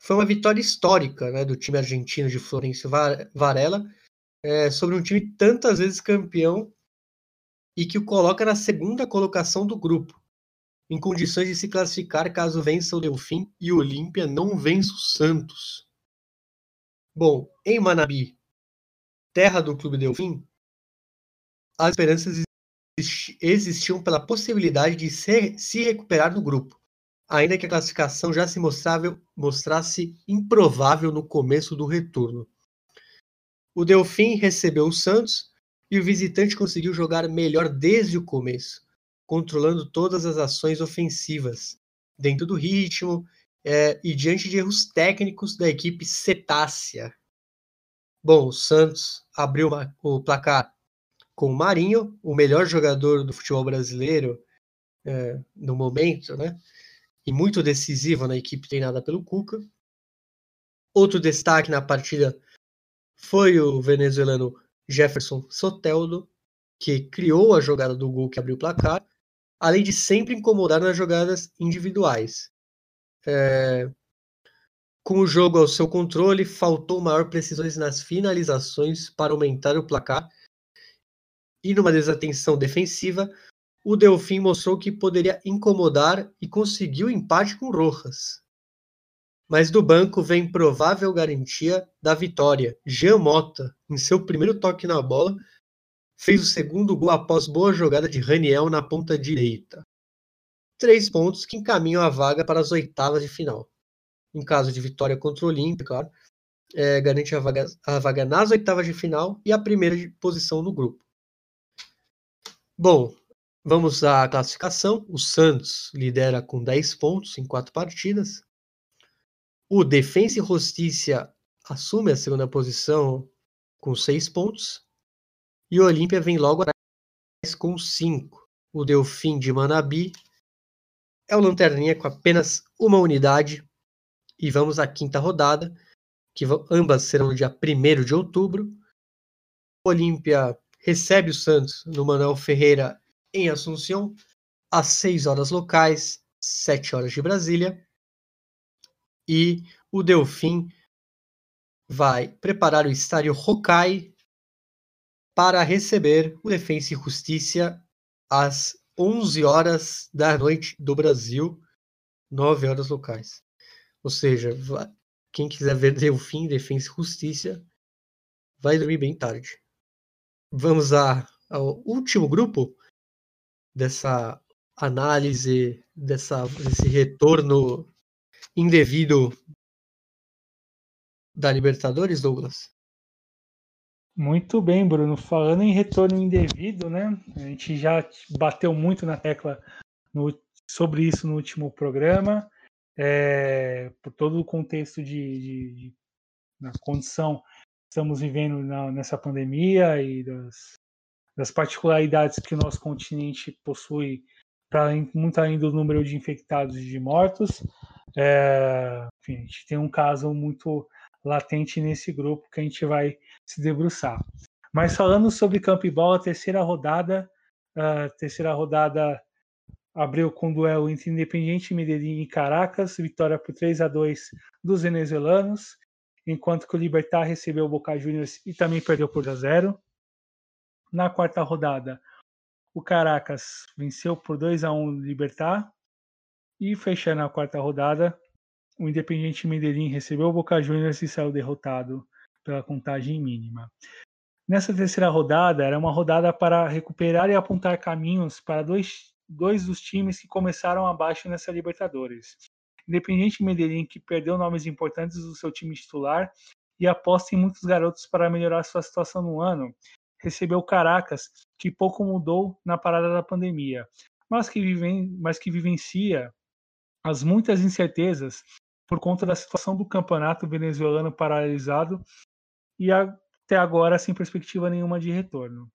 S2: foi uma vitória histórica né, do time argentino de Florencio Varela é, sobre um time tantas vezes campeão e que o coloca na segunda colocação do grupo, em condições de se classificar caso vença o Delfim e o Olímpia não vença o Santos. Bom, em Manabi, terra do Clube Delfim, as esperanças existiam pela possibilidade de se recuperar no grupo, ainda que a classificação já se mostrasse improvável no começo do retorno. O Delfim recebeu o Santos e o visitante conseguiu jogar melhor desde o começo, controlando todas as ações ofensivas, dentro do ritmo é, e diante de erros técnicos da equipe cetácea. Bom, o Santos abriu o placar com o Marinho, o melhor jogador do futebol brasileiro é, no momento, né? E muito decisivo na equipe treinada pelo Cuca. Outro destaque na partida foi o venezuelano Jefferson Soteldo, que criou a jogada do gol que abriu o placar, além de sempre incomodar nas jogadas individuais. É... Com o jogo ao seu controle, faltou maior precisões nas finalizações para aumentar o placar. E numa desatenção defensiva, o Delfim mostrou que poderia incomodar e conseguiu empate com Rojas. Mas do banco vem provável garantia da vitória. Jean Mota, em seu primeiro toque na bola, fez o segundo gol após boa jogada de Raniel na ponta direita. Três pontos que encaminham a vaga para as oitavas de final. Em caso de vitória contra o Olímpia, claro, é, garante a vaga, a vaga nas oitavas de final e a primeira posição no grupo. Bom, vamos à classificação. O Santos lidera com 10 pontos em quatro partidas. O Defensa e Justiça assume a segunda posição com seis pontos. E o Olímpia vem logo atrás com cinco. O Delfim de Manabi é o Lanterninha com apenas uma unidade. E vamos à quinta rodada, que ambas serão no dia 1 de outubro. O Olímpia recebe o Santos no Manuel Ferreira em Assunção, às 6 horas locais, 7 horas de Brasília e o Delfim vai preparar o estádio Hokai para receber o Defensa e Justiça às 11 horas da noite do Brasil, 9 horas locais. Ou seja, quem quiser ver Delfim, Defensa e Justiça, vai dormir bem tarde. Vamos a, ao último grupo dessa análise, dessa, desse retorno indevido da Libertadores, Douglas?
S1: Muito bem, Bruno. Falando em retorno indevido, né? A gente já bateu muito na tecla no, sobre isso no último programa, é, por todo o contexto de, de, de na condição que estamos vivendo na, nessa pandemia e das, das particularidades que o nosso continente possui para muito além do número de infectados e de mortos. É, enfim, a gente tem um caso muito latente nesse grupo que a gente vai se debruçar. Mas falando sobre campo bola, a terceira rodada, a terceira rodada abriu com duelo entre Independiente Medellín e Caracas, vitória por 3 a 2 dos venezuelanos, enquanto que o Libertar recebeu o Boca Juniors e também perdeu por 1 a 0. Na quarta rodada, o Caracas venceu por 2 a 1 o Libertar e fechando a quarta rodada, o Independiente Medellín recebeu o Boca Juniors e saiu derrotado pela contagem mínima. Nessa terceira rodada, era uma rodada para recuperar e apontar caminhos para dois, dois dos times que começaram abaixo nessa Libertadores. Independiente Medellín, que perdeu nomes importantes do seu time titular e aposta em muitos garotos para melhorar sua situação no ano, recebeu Caracas, que pouco mudou na parada da pandemia, mas que, vivem, mas que vivencia as muitas incertezas por conta da situação do campeonato venezuelano paralisado e até agora sem perspectiva nenhuma de retorno.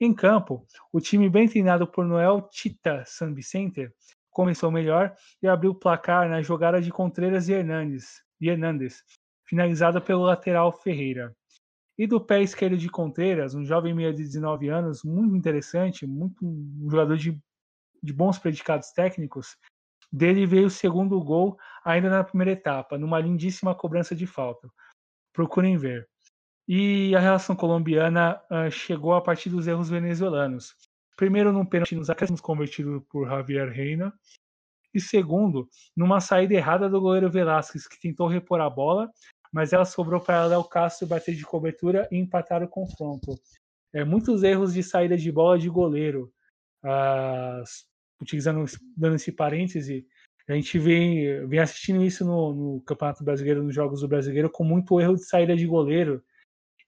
S1: Em campo, o time bem treinado por Noel Tita San Vicente começou melhor e abriu o placar na jogada de Contreras e Hernandes, e Hernandes finalizada pelo lateral Ferreira. E do pé esquerdo de Contreras, um jovem meia de 19 anos, muito interessante, muito um jogador de, de bons predicados técnicos, dele veio o segundo gol ainda na primeira etapa, numa lindíssima cobrança de falta. Procurem ver. E a relação colombiana uh, chegou a partir dos erros venezuelanos. Primeiro, num pênalti nos acréscimos convertido por Javier Reina. E segundo, numa saída errada do goleiro Velasquez, que tentou repor a bola, mas ela sobrou para Léo Castro bater de cobertura e empatar o confronto. É, muitos erros de saída de bola de goleiro. Ah, utilizando dando esse parêntese, a gente vem, vem assistindo isso no, no, Campeonato Brasileiro, nos Jogos do Brasileiro, com muito erro de saída de goleiro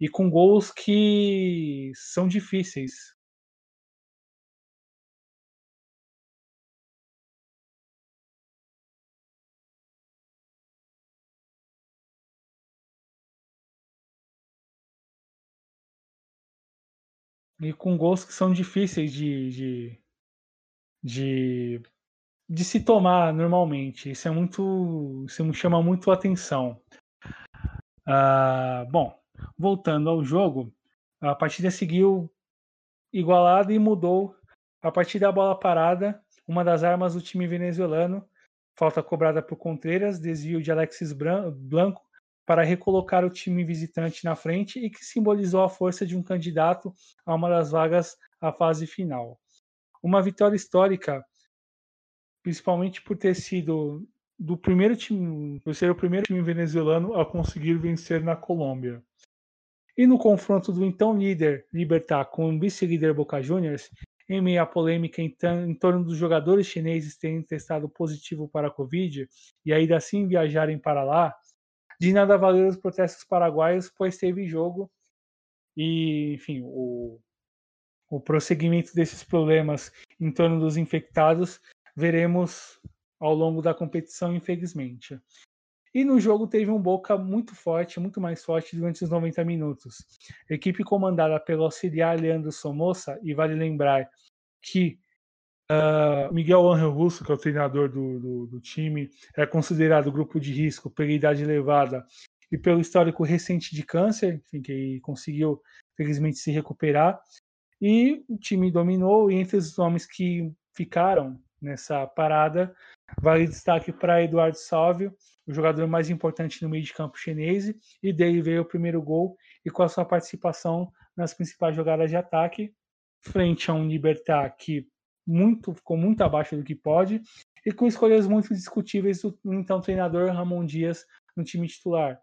S1: e com gols que são difíceis. E com gols que são difíceis de, de, de de se tomar normalmente. Isso é muito, isso me chama muito a atenção. Uh, bom, voltando ao jogo, a partida seguiu igualada e mudou a partir da bola parada, uma das armas do time venezuelano, falta cobrada por Contreras, desvio de Alexis Blanco para recolocar o time visitante na frente e que simbolizou a força de um candidato a uma das vagas à fase final. Uma vitória histórica principalmente por ter sido do primeiro time, por ser o primeiro time venezuelano a conseguir vencer na Colômbia. E no confronto do então líder Libertar com o vice-líder Boca Juniors, em meio à polêmica em, torno dos jogadores chineses terem testado positivo para a Covid e ainda assim viajarem para lá, de nada valeram os protestos paraguaios, pois teve jogo e, enfim, o, o prosseguimento desses problemas em torno dos infectados veremos ao longo da competição, infelizmente. E no jogo teve um Boca muito forte, muito mais forte durante os 90 minutos. equipe comandada pelo auxiliar Leandro Somoza, e vale lembrar que uh, Miguel Angel Russo, que é o treinador do, do, do, time, é considerado grupo de risco pela idade elevada e pelo histórico recente de câncer, enfim, que conseguiu, felizmente, se recuperar. E o time dominou, e entre os nomes que ficaram nessa parada. Vale destaque para Eduardo Salvio, o jogador mais importante no meio de campo chinês, e dele veio o primeiro gol e com a sua participação nas principais jogadas de ataque, frente a um Libertar que muito, ficou muito abaixo do que pode, e com escolhas muito discutíveis do então treinador Ramon Dias no time titular.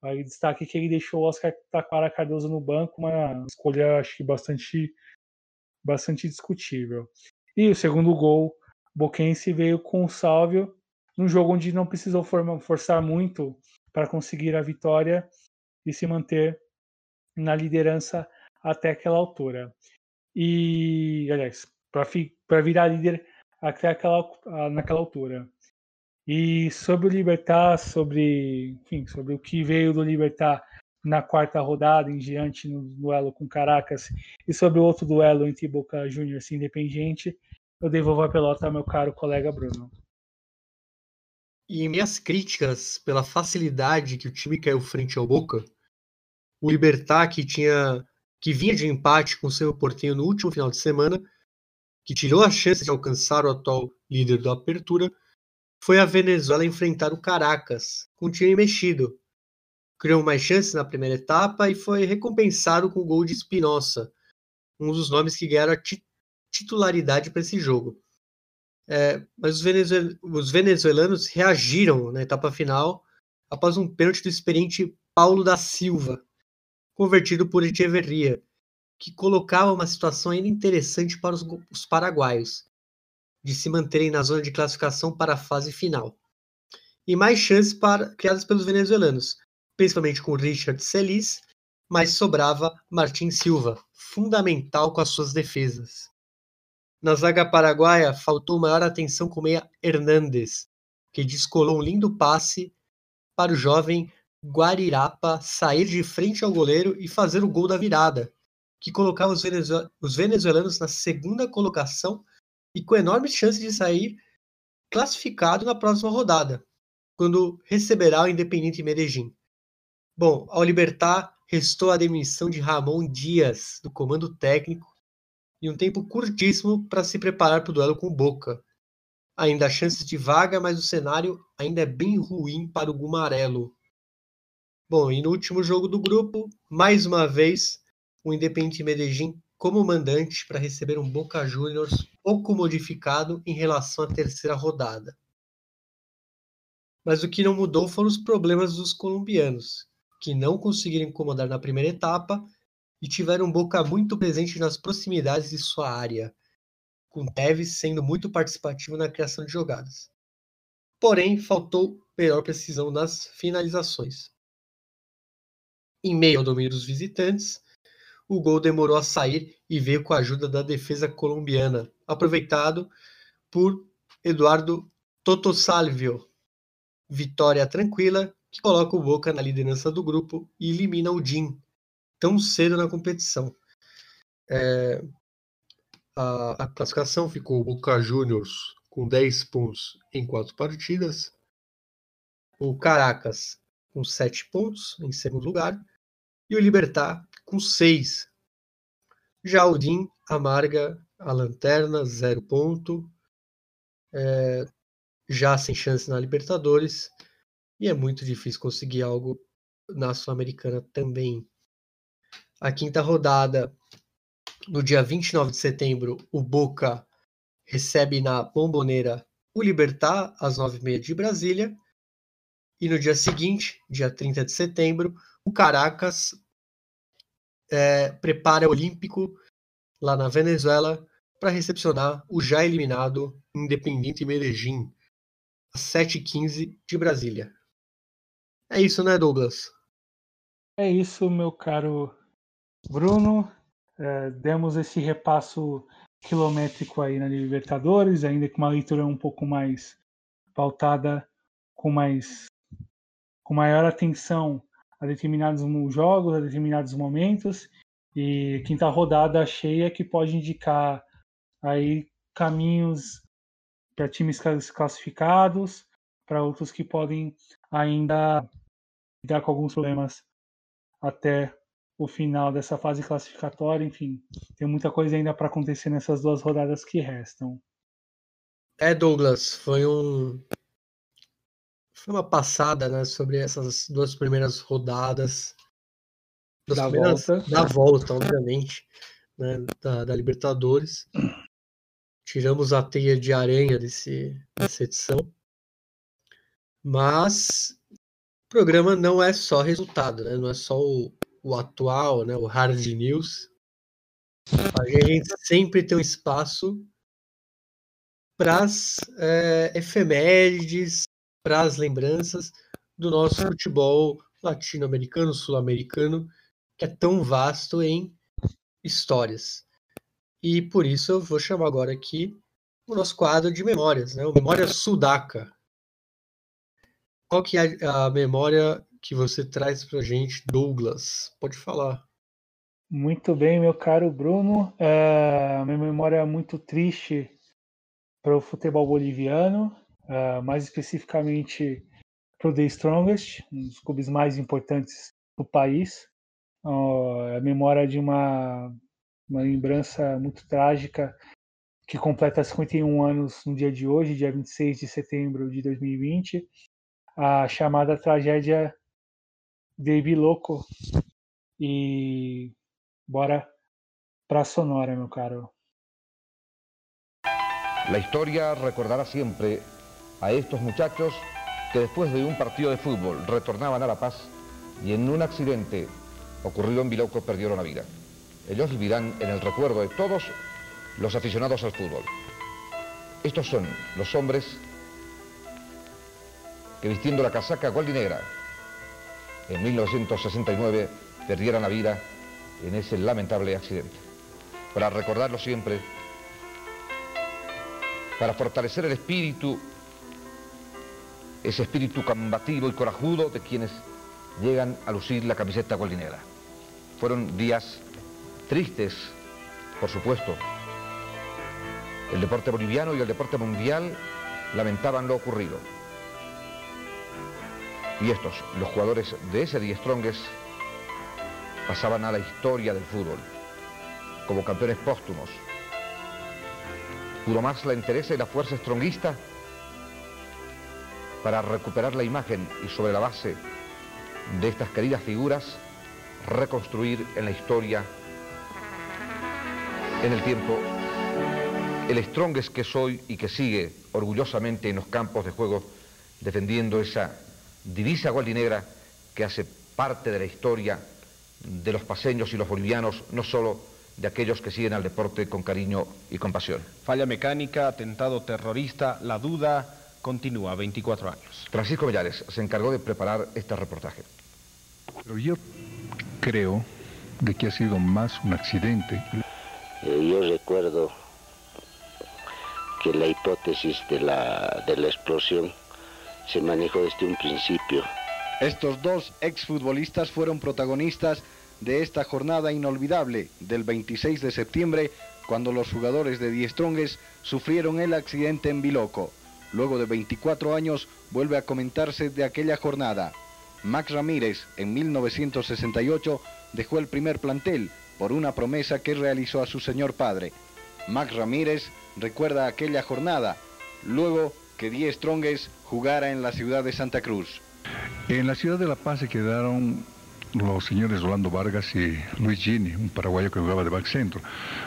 S1: Vale destaque que ele deixou o Oscar Taquara Cardoso no banco, uma escolha acho que bastante, bastante discutível. E o segundo gol Boquense veio com o Sálvio num jogo onde não precisou forçar muito para conseguir a vitória e se manter na liderança até aquela altura. E, aliás, para virar líder até aquela, naquela altura. E sobre o Libertar, sobre, enfim, sobre o que veio do Libertar na quarta rodada em diante no duelo com Caracas e sobre o outro duelo entre Boca Juniors e Independiente, eu devolvo a pelota ao meu caro colega Bruno.
S2: E em minhas críticas pela facilidade que o time caiu frente ao Boca, o Libertar que tinha que vinha de empate com seu Portinho no último final de semana, que tirou a chance de alcançar o atual líder da Apertura, foi a Venezuela enfrentar o Caracas, com o time mexido. Criou mais chances na primeira etapa e foi recompensado com o gol de Espinosa, um dos nomes que ganharam a titularidade para esse jogo. É, mas os, venezuel os, venezuelanos reagiram na etapa final após um pênalti do experiente Paulo da Silva, convertido por Echeverria, que colocava uma situação ainda interessante para os, os paraguaios, de se manterem na zona de classificação para a fase final. E mais chances para, criadas pelos venezuelanos, principalmente com Richard Celis, mas sobrava Martin Silva, fundamental com as suas defesas. Na zaga paraguaia, faltou maior atenção com o meia Hernández, que descolou um lindo passe para o jovem Guarirapa sair de frente ao goleiro e fazer o gol da virada, que colocava os, os venezuelanos na segunda colocação e com enorme chance de sair classificado na próxima rodada, quando receberá o Independente Medellín. Bom, ao libertar, restou a demissão de Ramon Dias do comando técnico e um tempo curtíssimo para se preparar para o duelo com Boca. Ainda há chances de vaga, mas o cenário ainda é bem ruim para o Gumarelo. Bom, e no último jogo do grupo, mais uma vez, o Independente Medellín como mandante para receber um Boca Juniors pouco modificado em relação à terceira rodada. Mas o que não mudou foram os problemas dos colombianos, que não conseguiram incomodar na primeira etapa e tiveram Boca muito presente nas proximidades de sua área, com Tevez sendo muito participativo na criação de jogadas. Porém, faltou melhor precisão nas finalizações. Em meio ao domínio dos visitantes, o gol demorou a sair e veio com a ajuda da defesa colombiana, aproveitado por Eduardo Totosalvio. Vitória tranquila que coloca o Boca na liderança do grupo e elimina o DIN tão cedo na competição. É, a, a, classificação ficou o Boca Juniors com 10 pontos em 4 partidas, o Caracas com 7 pontos em segundo lugar e o Libertar com 6. Já o DIN amarga a lanterna, 0 ponto, é, já sem chance na Libertadores, e é muito difícil conseguir algo na Sul-Americana também. A quinta rodada, no dia 29 de setembro, o Boca recebe na Bomboneira o Libertar, às 9h30 de Brasília. E no dia seguinte, dia 30 de setembro, o Caracas é, prepara o Olímpico lá na Venezuela para recepcionar o já eliminado Independiente Medellín, às 7h15 de Brasília. É isso, né, Douglas?
S1: É isso, meu caro Bruno. É, demos esse repasso quilométrico aí na Libertadores, ainda com uma leitura um pouco mais pautada, com mais com maior atenção a determinados jogos, a determinados momentos, e quinta rodada cheia que pode indicar aí caminhos para times classificados, para outros que podem ainda lidar com alguns problemas até o final dessa fase classificatória. Enfim, tem muita coisa ainda para acontecer nessas duas rodadas que restam.
S2: É, Douglas, foi um foi uma passada, né, sobre essas duas primeiras rodadas
S1: da primeiras, volta,
S2: da volta, obviamente, né, da, da, Libertadores. Tiramos a teia de aranha desse, dessa edição. Mas o programa não é só resultado, né? Não é só o, o atual, né? O hard news. A gente sempre tem um espaço para as é, efemérides, para as lembranças do nosso futebol latino-americano, sul-americano, que é tão vasto em histórias. E por isso eu vou chamar agora aqui o nosso quadro de memórias, né? o Memória Sudaca. Qual que é a memória que você traz para gente, Douglas? Pode falar.
S1: Muito bem, meu caro Bruno. É, minha memória é muito triste para o futebol boliviano uh, mais especificamente para o The Strongest, um dos clubes mais importantes do país. Uh, a memória de uma, uma lembrança muito trágica que completa 51 anos no dia de hoje, dia 26 de setembro de 2020, a chamada tragédia de Biloco. E bora para Sonora, meu caro.
S3: La historia recordará siempre a estos muchachos que después de un partido de fútbol retornaban a La Paz y en un accidente ocurrido en Bilauco perdieron la vida. Ellos vivirán en el recuerdo de todos los aficionados al fútbol. Estos son los hombres que vistiendo la casaca y negra en 1969 perdieran la vida en ese lamentable accidente. Para recordarlo siempre, para fortalecer el espíritu ese espíritu combativo y corajudo de quienes llegan a lucir la camiseta gualdinera. Fueron días tristes, por supuesto. El deporte boliviano y el deporte mundial lamentaban lo ocurrido. Y estos, los jugadores de ese día Strongest, pasaban a la historia del fútbol como campeones póstumos. Pudo más la interés y la fuerza stronguista para recuperar la imagen y sobre la base de estas queridas figuras reconstruir en la historia en el tiempo, el Strongest que soy y que sigue orgullosamente en los campos de juego defendiendo esa divisa gualdinegra que hace parte de la historia de los paseños y los bolivianos, no solo de aquellos que siguen al deporte con cariño y compasión.
S4: Falla mecánica, atentado terrorista, la duda continúa, 24 años.
S3: Francisco Villares se encargó de preparar este reportaje.
S5: Pero yo creo de que ha sido más un accidente.
S6: Eh, yo recuerdo que la hipótesis de la, de la explosión se manejó desde un principio.
S4: Estos dos exfutbolistas fueron protagonistas de esta jornada inolvidable del 26 de septiembre, cuando los jugadores de Die Strongest sufrieron el accidente en Biloco. Luego de 24 años vuelve a comentarse de aquella jornada. Max Ramírez en 1968 dejó el primer plantel por una promesa que realizó a su señor padre. Max Ramírez recuerda aquella jornada, luego que Die Strongest jugara en la ciudad de Santa Cruz.
S5: En la ciudad de La Paz se quedaron los señores Rolando Vargas y Luis Gini, un paraguayo que jugaba de back centro.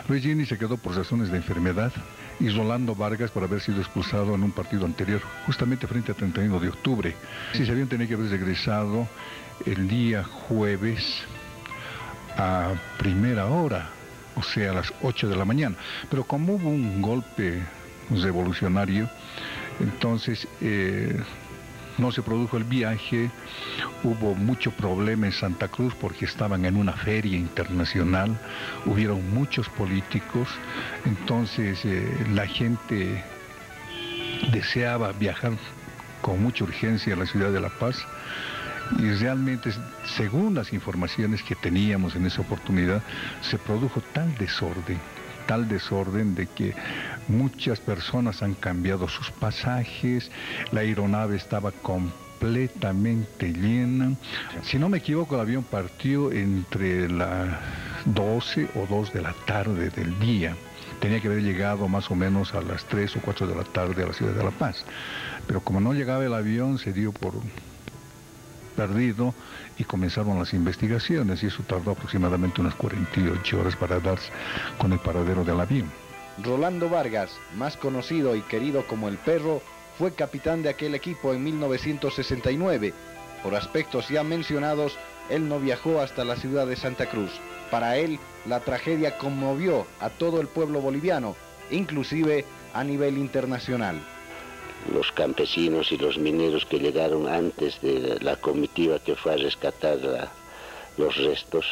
S5: Luis Gini se quedó por razones de enfermedad y Rolando Vargas por haber sido expulsado en un partido anterior, justamente frente a 31 de octubre. Si se habían tenido que haber regresado el día jueves a primera hora, o sea, a las 8 de la mañana. Pero como hubo un golpe revolucionario, entonces eh, no se produjo el viaje, hubo mucho problema en Santa Cruz porque estaban en una feria internacional, hubieron muchos políticos, entonces eh, la gente deseaba viajar con mucha urgencia a la ciudad de La Paz. Y realmente, según las informaciones que teníamos en esa oportunidad, se produjo tal desorden, tal desorden de que muchas personas han cambiado sus pasajes, la aeronave estaba completamente llena. Si no me equivoco, el avión partió entre las 12 o 2 de la tarde del día. Tenía que haber llegado más o menos a las 3 o 4 de la tarde a la ciudad de La Paz. Pero como no llegaba el avión, se dio por perdido y comenzaron las investigaciones y eso tardó aproximadamente unas 48 horas para darse con el paradero del avión.
S4: Rolando Vargas, más conocido y querido como el perro, fue capitán de aquel equipo en 1969. Por aspectos ya mencionados, él no viajó hasta la ciudad de Santa Cruz. Para él, la tragedia conmovió a todo el pueblo boliviano, inclusive a nivel internacional
S6: los campesinos y los mineros que llegaron antes de la comitiva que fue a rescatar los restos,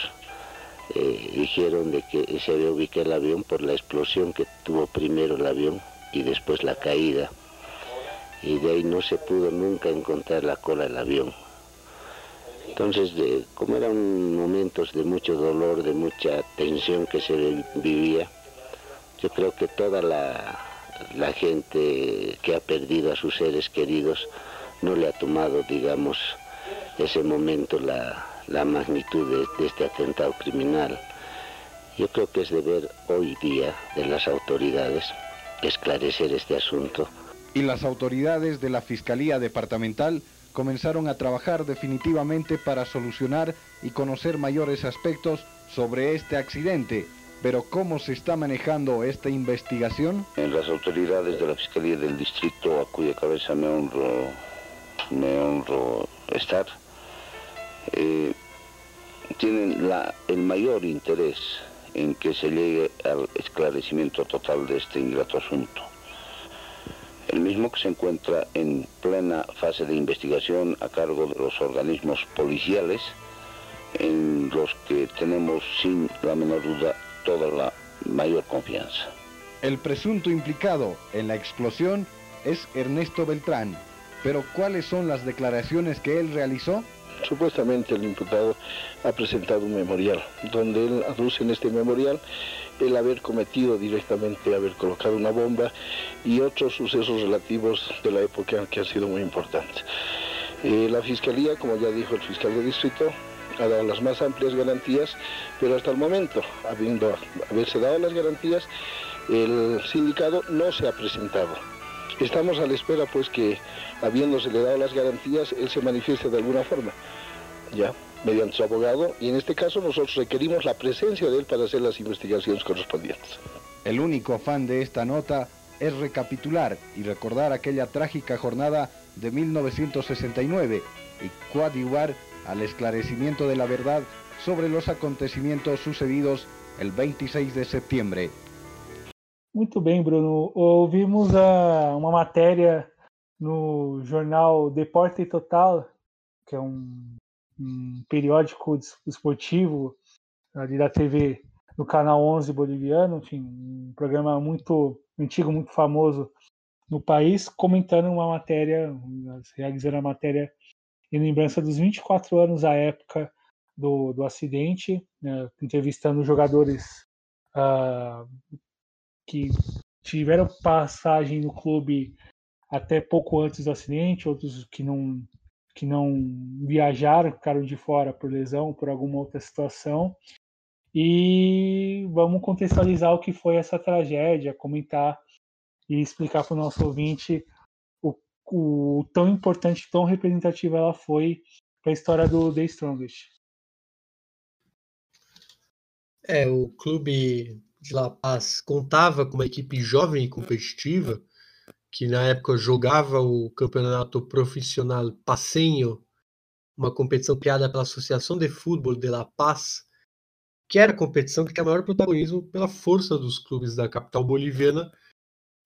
S6: eh, dijeron de que se había ubicado el avión por la explosión que tuvo primero el avión y después la caída. Y de ahí no se pudo nunca encontrar la cola del avión. Entonces, como eran momentos de mucho dolor, de mucha tensión que se vivía, yo creo que toda la, la gente que ha perdido a sus seres queridos no le ha tomado, digamos, ese momento la, magnitud de, este atentado criminal. Yo creo que es deber hoy día de las autoridades esclarecer este asunto.
S4: Y las autoridades de la Fiscalía Departamental comenzaron a trabajar definitivamente para solucionar y conocer mayores aspectos sobre este accidente pero ¿cómo se está manejando esta investigación?
S6: En las autoridades de la Fiscalía del Distrito, a cuya cabeza me honro, me honro estar, eh, tienen el mayor interés en que se llegue al esclarecimiento total de este ingrato asunto. El mismo que se encuentra en plena fase de investigación a cargo de los organismos policiales, en los que tenemos sin la menor duda toda la mayor confianza.
S4: El presunto implicado en la explosión es Ernesto Beltrán, pero ¿cuáles son las declaraciones que él realizó?
S7: Supuestamente el imputado ha presentado un memorial, donde él aduce en este memorial el haber cometido directamente, haber colocado una bomba y otros sucesos relativos de la época que han sido muy importantes. Eh, la Fiscalía, como ya dijo el fiscal de distrito, ha dado las más amplias garantías, pero hasta el momento, habiendo haberse dado las garantías, el sindicato no se ha presentado. Estamos a la espera pues que, habiéndose dado las garantías, él se manifieste de alguna forma. ¿Ya? mediante su abogado y en este caso nosotros requerimos la presencia de él para hacer las investigaciones correspondientes.
S4: El único afán de esta nota es recapitular y recordar aquella trágica jornada de 1969 y coadyuvar al esclarecimiento de la verdad sobre los acontecimientos sucedidos el 26 de septiembre.
S1: Muito bem, Bruno. Ouvimos a, uma matéria no jornal Deporte Total, que é um, periódico esportivo ali da TV no canal 11 boliviano, enfim, um programa muito antigo, muito famoso no país, comentando uma matéria, realizando a matéria em lembrança dos 24 anos à época do, do acidente, né, entrevistando jogadores uh, que tiveram passagem no clube até pouco antes do acidente, outros que não que não viajaram, ficaram de fora por lesão, por alguma outra situação. E vamos contextualizar o que foi essa tragédia, comentar e explicar para o nosso ouvinte o, tão importante, tão representativa ela foi para a história do The Strongest.
S2: É, o clube de La Paz contava com uma equipe jovem e competitiva, que na época jogava o campeonato profissional Passeño, uma competição criada pela Associação de Futebol de La Paz, que era a competição que tinha maior protagonismo pela força dos clubes da capital boliviana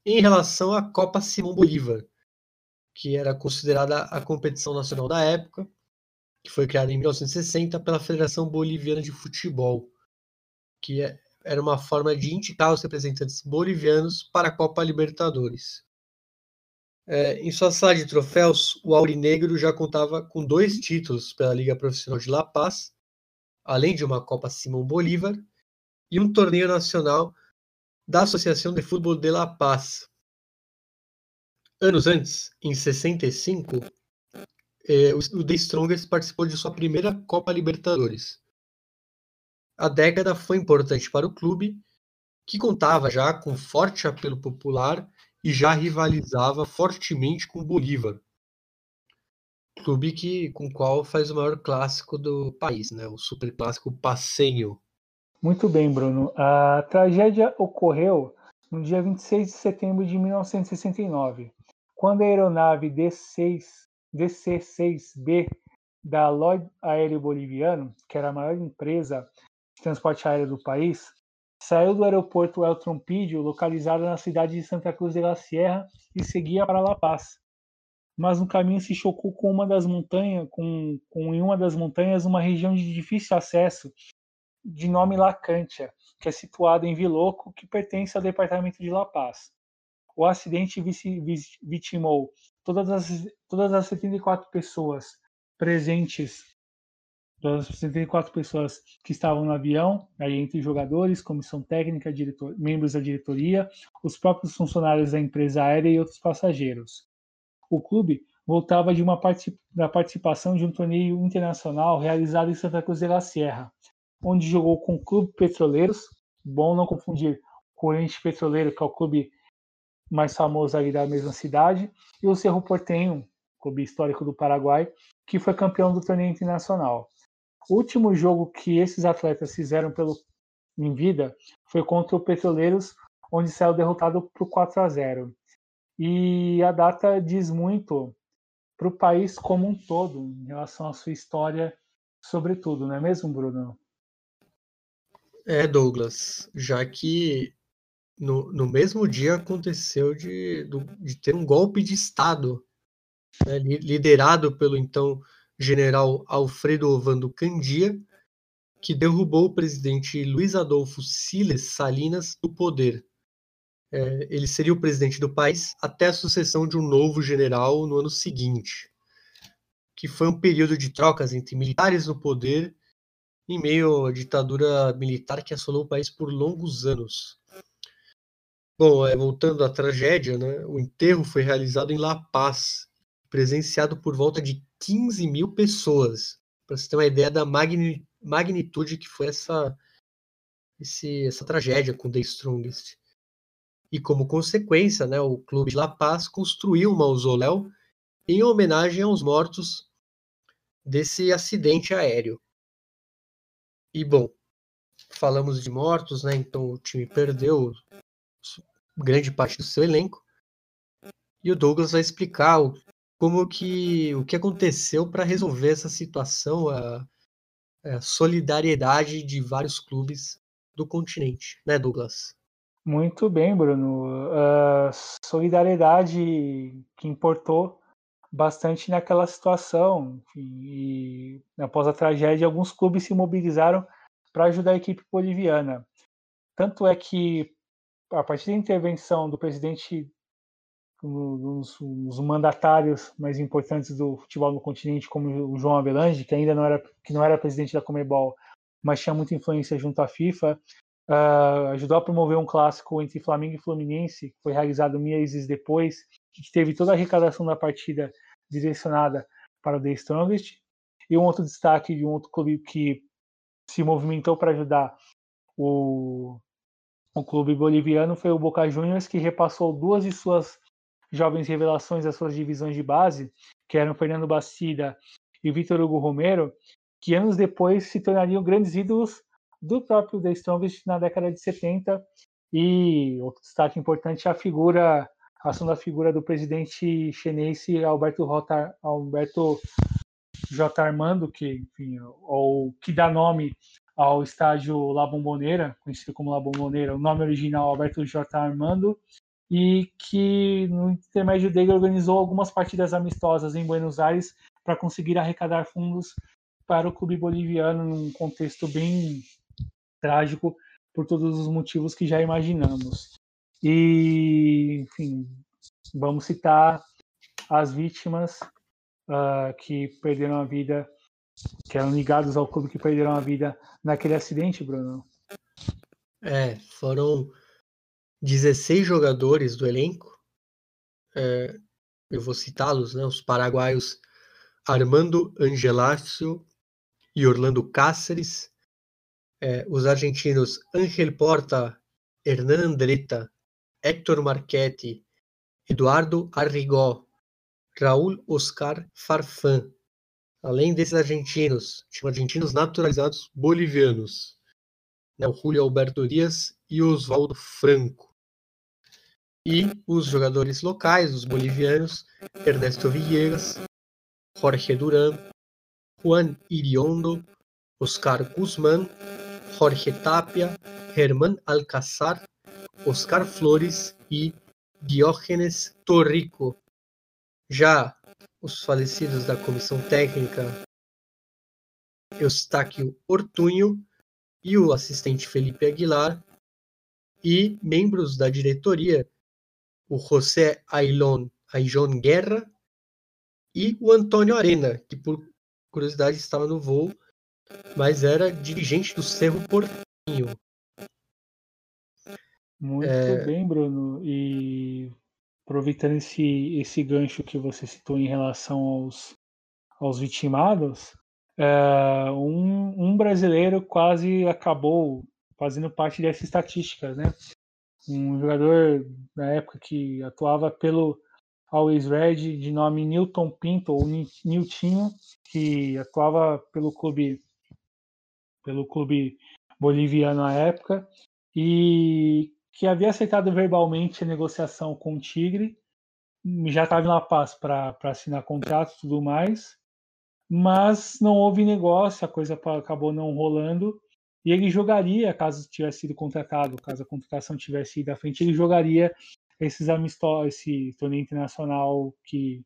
S2: em relação à Copa Simão Bolívar, que era considerada a competição nacional da época, que foi criada em 1960 pela Federação Boliviana de Futebol, que é era uma forma de indicar os representantes bolivianos para a Copa Libertadores. É, em sua sala de troféus, o Aurinegro já contava com dois títulos pela Liga Profissional de La Paz, além de uma Copa Simão Bolívar e um torneio nacional da Associação de Futebol de La Paz. Anos antes, em 65, eh, o The Strongest participou de sua primeira Copa Libertadores. A década foi importante para o clube, que contava já com forte apelo popular e já rivalizava fortemente com o Bolívar, clube que, com o qual faz o maior clássico do país, né? o superclássico Passeio.
S1: Muito bem, Bruno. A tragédia ocorreu no dia 26 de setembro de 1969, quando a aeronave D6, DC-6B da Lloyd Aéreo Boliviano, que era a maior empresa transporte aéreo do país, saiu do aeroporto El Trompídio, localizado na cidade de Santa Cruz de la Sierra, e seguia para La Paz. Mas no caminho se chocou com uma das montanhas, com, com em uma das montanhas uma região de difícil acesso, de nome Lacantia, que é situada em Viloco, que pertence ao departamento de La Paz. O acidente vitimou todas as, todas as 74 pessoas presentes das 64 pessoas que estavam no avião, aí entre jogadores, comissão técnica, diretor, membros da diretoria, os próprios funcionários da empresa aérea e outros passageiros. O clube voltava de uma particip da participação de um torneio internacional realizado em Santa Cruz de la Sierra, onde jogou com o Clube Petroleiros, bom não confundir com o Oriente Petroleiro, que é o clube mais famoso ali da mesma cidade, e o Cerro Portenho, clube histórico do Paraguai, que foi campeão do torneio internacional. O último jogo que esses atletas fizeram pelo, em vida foi contra o Petroleiros, onde saiu derrotado por 4 a 0. E a data diz muito para o país como um todo em relação à sua história, sobretudo, não é mesmo, Bruno?
S2: É, Douglas, já que no, no mesmo dia aconteceu de, de ter um golpe de Estado né, liderado pelo então general Alfredo Ovando Candia, que derrubou o presidente Luiz Adolfo Siles Salinas do poder. É, ele seria o presidente do país até a sucessão de um novo general no ano seguinte, que foi um período de trocas entre militares no poder em meio à ditadura militar que assolou o país por longos anos. Bom, é, voltando à tragédia, né, o enterro foi realizado em La Paz, presenciado por volta de 15 mil pessoas, para você ter uma ideia da magnitude que foi essa, esse, essa tragédia com The Strongest. E como consequência, né, o Clube de La Paz construiu um mausoléu em homenagem aos mortos desse acidente aéreo. E bom, falamos de mortos, né? Então o time perdeu grande parte do seu elenco. E o Douglas vai explicar o, como que o que aconteceu para resolver essa situação, a, a, solidariedade de vários clubes do continente, né, Douglas?
S1: Muito bem, Bruno. Uh, solidariedade que importou bastante naquela situação. Enfim, e após a tragédia, alguns clubes se mobilizaram para ajudar a equipe boliviana. Tanto é que, a partir da intervenção do presidente, dos um, mandatários mais importantes do futebol no continente, como o João Avelange, que ainda não era, que não era presidente da Comebol, mas tinha muita influência junto à FIFA, uh, ajudou a promover um clássico entre Flamengo e Fluminense, que foi realizado meses depois, que teve toda a arrecadação da partida direcionada para o The Strongest. E um outro destaque de um outro clube que se movimentou para ajudar o, o clube boliviano foi o Boca Juniors, que repassou duas de suas jovens revelações das suas divisões de base, que eram Fernando Bastida e Vitor Hugo Romero, que anos depois se tornariam grandes ídolos do próprio The Strongest na década de 70. E outro destaque importante é a figura a ação da figura do presidente chinense Alberto, Rota, Alberto J. Armando, que, enfim, ou, que dá nome ao estádio La Bombonera, conhecido como La Bombonera, o nome original Alberto J. Armando, e que no intermédio dele organizou algumas partidas amistosas em Buenos Aires para conseguir arrecadar fundos para o clube boliviano num contexto bem trágico por todos os motivos que já imaginamos. E, enfim, vamos citar as vítimas uh, que perderam a vida, que eram ligados ao clube que perderam a vida naquele acidente, Bruno.
S2: É, foram 16 jogadores do elenco. É, eu vou citá-los, né? Os paraguaios Armando Angelácio e Orlando Cáceres. É, os argentinos Ángel Porta, Hernan Andretta, Héctor Marchetti, Eduardo Arrigó, Raul Oscar Farfán. Além desses argentinos, tinham argentinos naturalizados bolivianos, né, o Julio Alberto Dias e o Oswaldo Franco. E os jogadores locais, os bolivianos, Ernesto Villegas, Jorge Duran, Juan Iriondo, Oscar Guzmán, Jorge Tapia, Germán Alcázar Oscar Flores e Diógenes Torrico. Já os falecidos da comissão técnica Eustáquio Ortunho e o assistente Felipe Aguilar e membros da diretoria o José Ailon Aijon Guerra e o Antônio Arena, que por curiosidade estava no voo, mas era dirigente do Cerro Portinho.
S1: Muito é... bem, Bruno. E aproveitando esse, esse gancho que você citou em relação aos, aos vitimados, é, um, um brasileiro quase acabou fazendo parte dessa estatística, né? Um jogador na época que atuava pelo Always Red, de nome Newton Pinto, ou Niltinho, que atuava pelo clube pelo clube boliviano à época e que havia aceitado verbalmente a negociação com o Tigre, já estava na paz para assinar contrato e tudo mais, mas não houve negócio, a coisa acabou não rolando, e ele jogaria, caso tivesse sido contratado, caso a contratação tivesse ido à frente, ele jogaria esses amistosos, esse torneio internacional que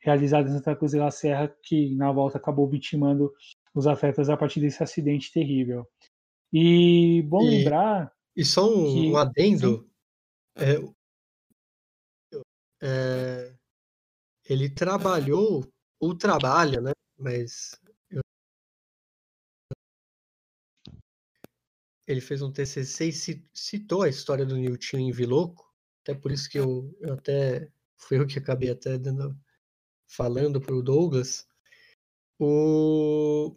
S1: realizado em Santa Cruz de la Serra, que na volta acabou vitimando os atletas a partir desse acidente terrível. E bom e... lembrar
S2: e só um, que, um adendo. É, é, ele trabalhou, ou trabalha, né? Mas. Eu, ele fez um TCC e citou a história do Newton em Viloco. Até por isso que eu, eu até. Foi eu que acabei até dando, falando para o Douglas. O,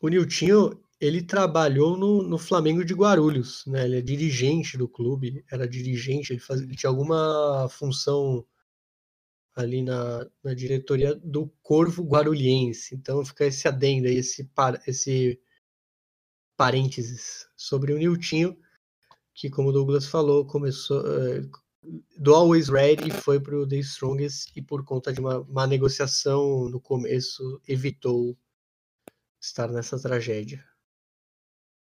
S2: o Niltinho, ele trabalhou no, no, Flamengo de Guarulhos, né? Ele é dirigente do clube, era dirigente, ele, faz, ele tinha alguma função ali na, na, diretoria do Corvo Guarulhense. Então fica esse adendo aí, esse, esse parênteses sobre o Niltinho, que, como o Douglas falou, começou uh, do Always Ready foi para o The Strongest e, por conta de uma, uma negociação no começo, evitou estar nessa tragédia.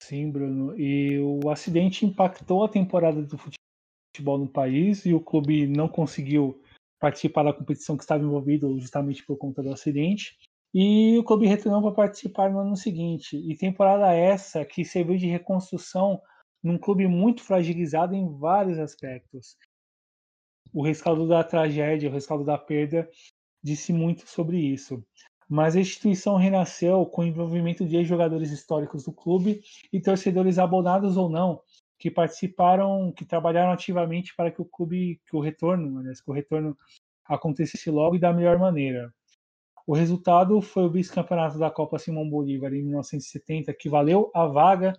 S1: Sim, Bruno. E o acidente impactou a temporada do futebol no país e o clube não conseguiu participar da competição que estava envolvido justamente por conta do acidente. E o clube retornou para participar no ano seguinte. E temporada essa que serviu de reconstrução num clube muito fragilizado em vários aspectos. O rescaldo da tragédia, o rescaldo da perda, disse muito sobre isso. Mas a instituição renasceu com o envolvimento de jogadores históricos do clube e torcedores abonados ou não, que participaram, que trabalharam ativamente para que o clube, que o retorno, aliás, que o retorno acontecesse logo e da melhor maneira. O resultado foi o vice-campeonato da Copa Simão Bolívar em 1970, que valeu a vaga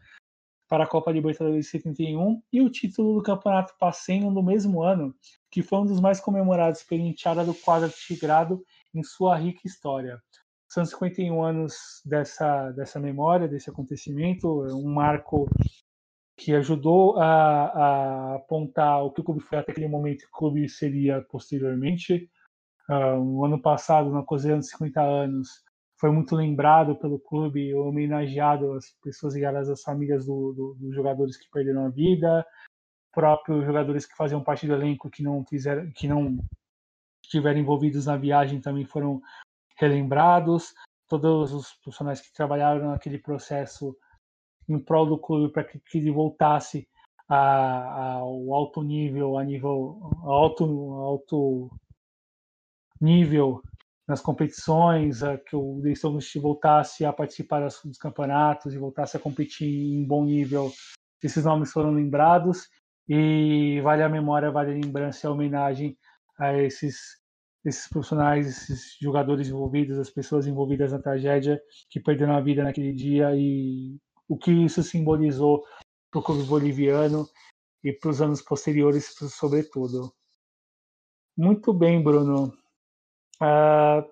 S1: para a Copa Libertadores de 71 e o título do Campeonato Passeio no mesmo ano, que foi um dos mais comemorados pela enteada do quadro tigrado em sua rica história. São 51 anos dessa, dessa memória, desse acontecimento, um marco que ajudou a, a apontar o que o clube foi até aquele momento que o clube seria posteriormente. Uh, no ano passado, na ocasião de 50 anos, foi muito lembrado pelo clube, homenageado as pessoas ligadas às famílias do, do, dos jogadores que perderam a vida, próprios jogadores que faziam parte do elenco que não fizeram, que não estiveram envolvidos na viagem também foram relembrados. Todos os profissionais que trabalharam naquele processo em prol do clube para que, que ele voltasse ao alto nível, a nível alto, alto nível nas competições, a, que o The voltasse a participar dos campeonatos e voltasse a competir em bom nível. Esses nomes foram lembrados e vale a memória, vale a lembrança e a homenagem a esses esses profissionais, esses jogadores envolvidos, as pessoas envolvidas na tragédia que perderam a vida naquele dia e o que isso simbolizou para o clube boliviano e para os anos posteriores, sobretudo. Muito bem, Bruno. Uh,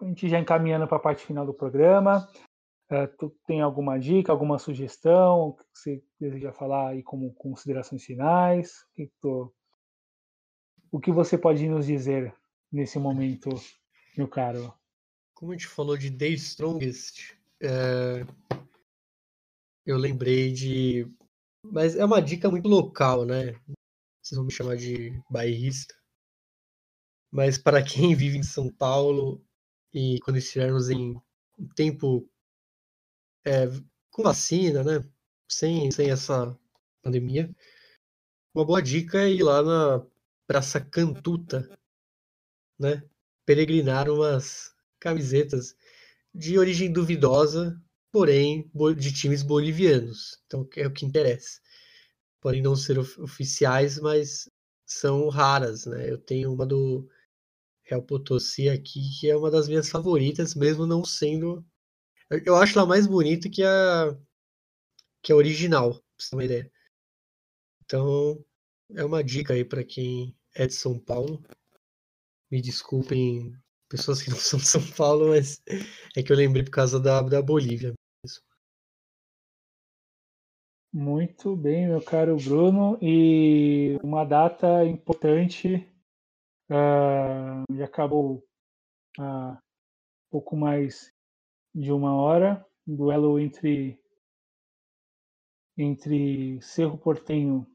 S1: a gente já encaminhando para a parte final do programa. Uh, tu tem alguma dica, alguma sugestão que você deseja falar aí como considerações finais? Que, tu, o que você pode nos dizer nesse momento, meu caro?
S2: Como a gente falou de The Strongest, é... eu lembrei de. Mas é uma dica muito local, né? Vocês vão me chamar de bairrista. Mas para quem vive em São Paulo e quando estivermos em um tempo é, com vacina, né? Sem, sem essa pandemia, uma boa dica é ir lá na Praça Cantuta, né? Peregrinar umas camisetas de origem duvidosa, porém de times bolivianos. Então é o que interessa. Podem não ser oficiais, mas são raras, né? Eu tenho uma do Real Potosí aqui, que é uma das minhas favoritas, mesmo não sendo. Eu acho ela mais bonita que a que a original, pra você ter uma ideia. Então, é uma dica aí para quem é de São Paulo. Me desculpem, pessoas que não são de São Paulo, mas é que eu lembrei por causa da, da Bolívia. Mesmo.
S1: Muito bem, meu caro Bruno. E uma data importante Uh, já acabou há pouco mais de uma hora. Duelo entre entre Cerro Portenho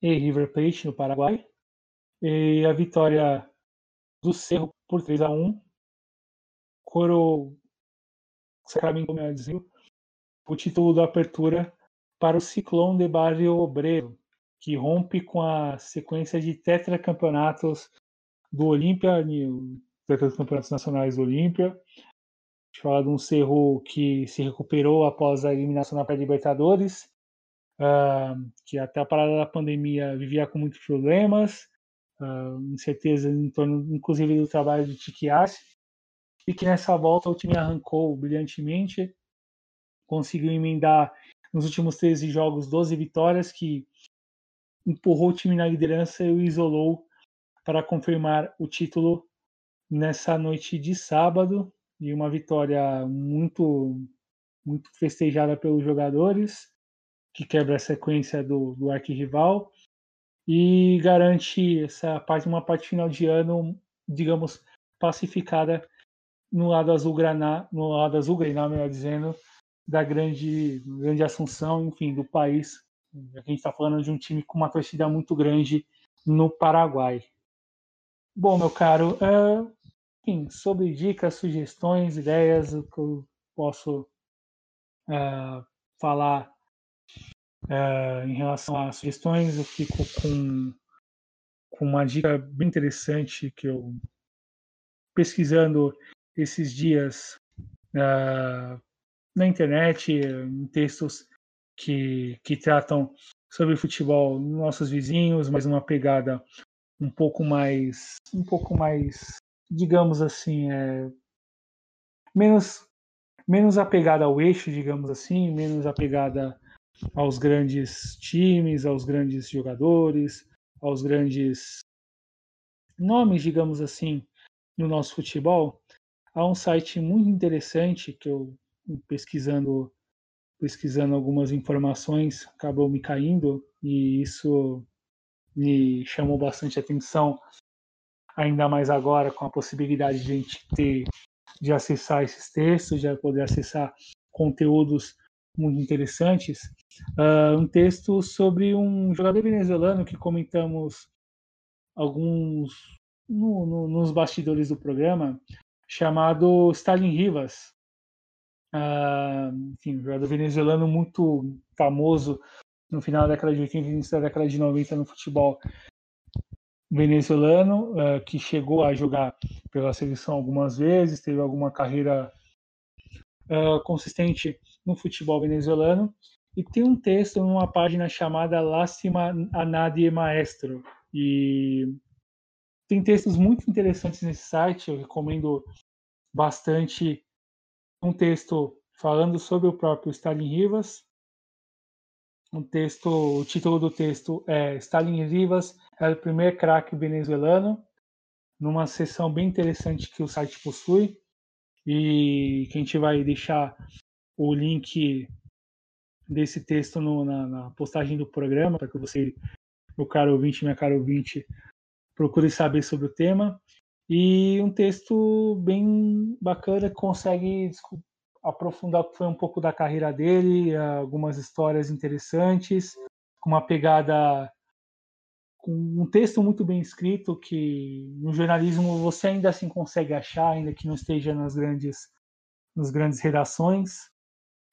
S1: e River Plate no Paraguai. E a vitória do Cerro por 3 a 1 coroou Sacramento Brasil o título da apertura para o Ciclone de Barrio Obreiro, que rompe com a sequência de tetracampeonatos do Olímpia, tetracampeonatos nacionais do Olímpia. A gente fala de um Cerro que se recuperou após a eliminação na pré-Libertadores, uh, que até a parada da pandemia vivia com muitos problemas, uh, incerteza em torno, inclusive, do trabalho de Tiquiassi, e que nessa volta o time arrancou brilhantemente, conseguiu emendar nos últimos 13 jogos 12 vitórias, que empurrou o time na liderança e o isolou para confirmar o título nessa noite de sábado e uma vitória muito muito festejada pelos jogadores, que quebra a sequência do, do arquirrival e garante essa parte, uma parte final de ano, digamos, pacificada no lado azul graná, no lado azul graná, melhor dizendo, da grande, grande Assunção, enfim, do país. A gente está falando de um time com uma torcida muito grande no Paraguai. Bom, meu caro, é, enfim, sobre dicas, sugestões, ideias, o que eu posso é, falar é, em relação a sugestões, eu fico com, com uma dica bem interessante que eu pesquisando esses dias uh, na internet, em textos que, que tratam sobre futebol nossos vizinhos, mas uma pegada um pouco mais, um pouco mais, digamos assim, é, menos, menos apegada ao eixo, digamos assim, menos apegada aos grandes times, aos grandes jogadores, aos grandes nomes, digamos assim, no nosso futebol. Há um site muito interessante que eu pesquisando pesquisando algumas informações acabou me caindo e isso me chamou bastante atenção ainda mais agora com a possibilidade de a gente ter de acessar esses textos, de poder acessar conteúdos muito interessantes. Uh, um texto sobre um jogador venezuelano que comentamos alguns no, no, nos bastidores do programa, chamado Stalin Rivas. Uh, enfim, um jogador venezuelano muito famoso no final da década de 80 e início da década de 90 no futebol venezuelano, uh, que chegou a jogar pela seleção algumas vezes, teve alguma carreira uh, consistente no futebol venezuelano. E tem um texto numa página chamada Lástima a Nadie Maestro. E tem textos muito interessantes nesse site, eu recomendo bastante um texto falando sobre o próprio Stalin Rivas. Um texto, o título do texto é Stalin Rivas é o primeiro craque venezuelano, numa seção bem interessante que o site possui e que a gente vai deixar o link desse texto no, na, na, postagem do programa para que você, meu caro ouvinte, minha cara ouvinte, procure saber sobre o tema. E um texto bem bacana que consegue aprofundar o que foi um pouco da carreira dele, algumas histórias interessantes, com uma pegada com um texto muito bem escrito que no jornalismo você ainda assim consegue achar, ainda que não esteja nas grandes nas grandes redações.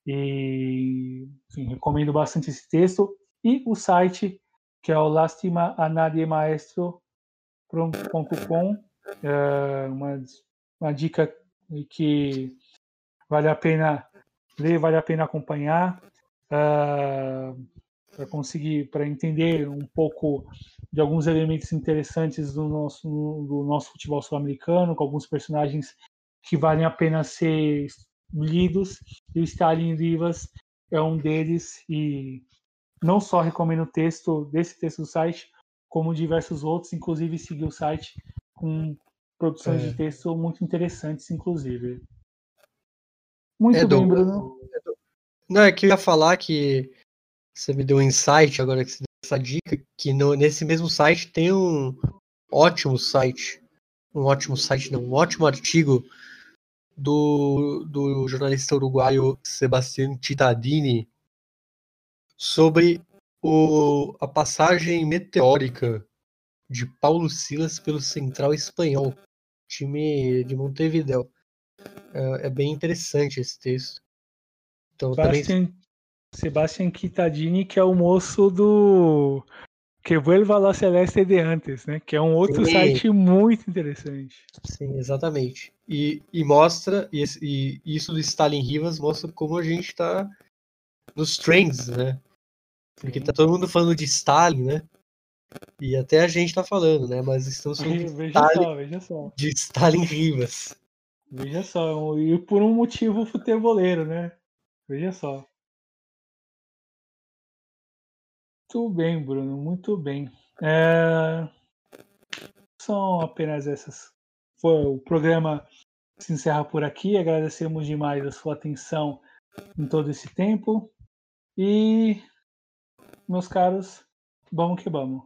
S1: E enfim, recomendo bastante esse texto e o site que é o Lastima a Nadie Maestro com é uma, uma dica que vale a pena ler, vale a pena acompanhar uh, para conseguir, para entender um pouco de alguns elementos interessantes do nosso, do nosso futebol sul-americano, com alguns personagens que valem a pena ser lidos. E o Stalin Rivas é um deles e não só recomendo o texto desse texto do site, como diversos outros, inclusive seguir o site com produções é. de texto muito interessantes, inclusive. Muito é, bem, Bruno.
S2: Não, é que eu ia falar que você me deu um insight agora que você deu essa dica, que no, nesse mesmo site tem um ótimo site, um ótimo site, não, um ótimo artigo do, do jornalista uruguaio Sebastião Titadini sobre o, a passagem meteórica de Paulo Silas pelo Central Espanhol, time de Montevideo. É, é bem interessante esse texto.
S1: Então, Sebastian, também... Sebastian Quitadini, que é o moço do que vuelva la Celeste de antes, né? Que é um outro Sim. site muito interessante.
S2: Sim, exatamente. E, e mostra, e, e, isso do Stalin Rivas mostra como a gente está nos trends, né? Porque tá todo mundo falando de Stalin, né? E até a gente tá falando, né? Mas estamos falando de,
S1: veja Stalin, só, veja só.
S2: de Stalin Rivas.
S1: Veja só, e por um motivo futeboleiro, né? Veja só. Muito bem, Bruno, muito bem. É... São apenas essas. O programa se encerra por aqui. Agradecemos demais a sua atenção em todo esse tempo. E, meus caros, vamos que vamos.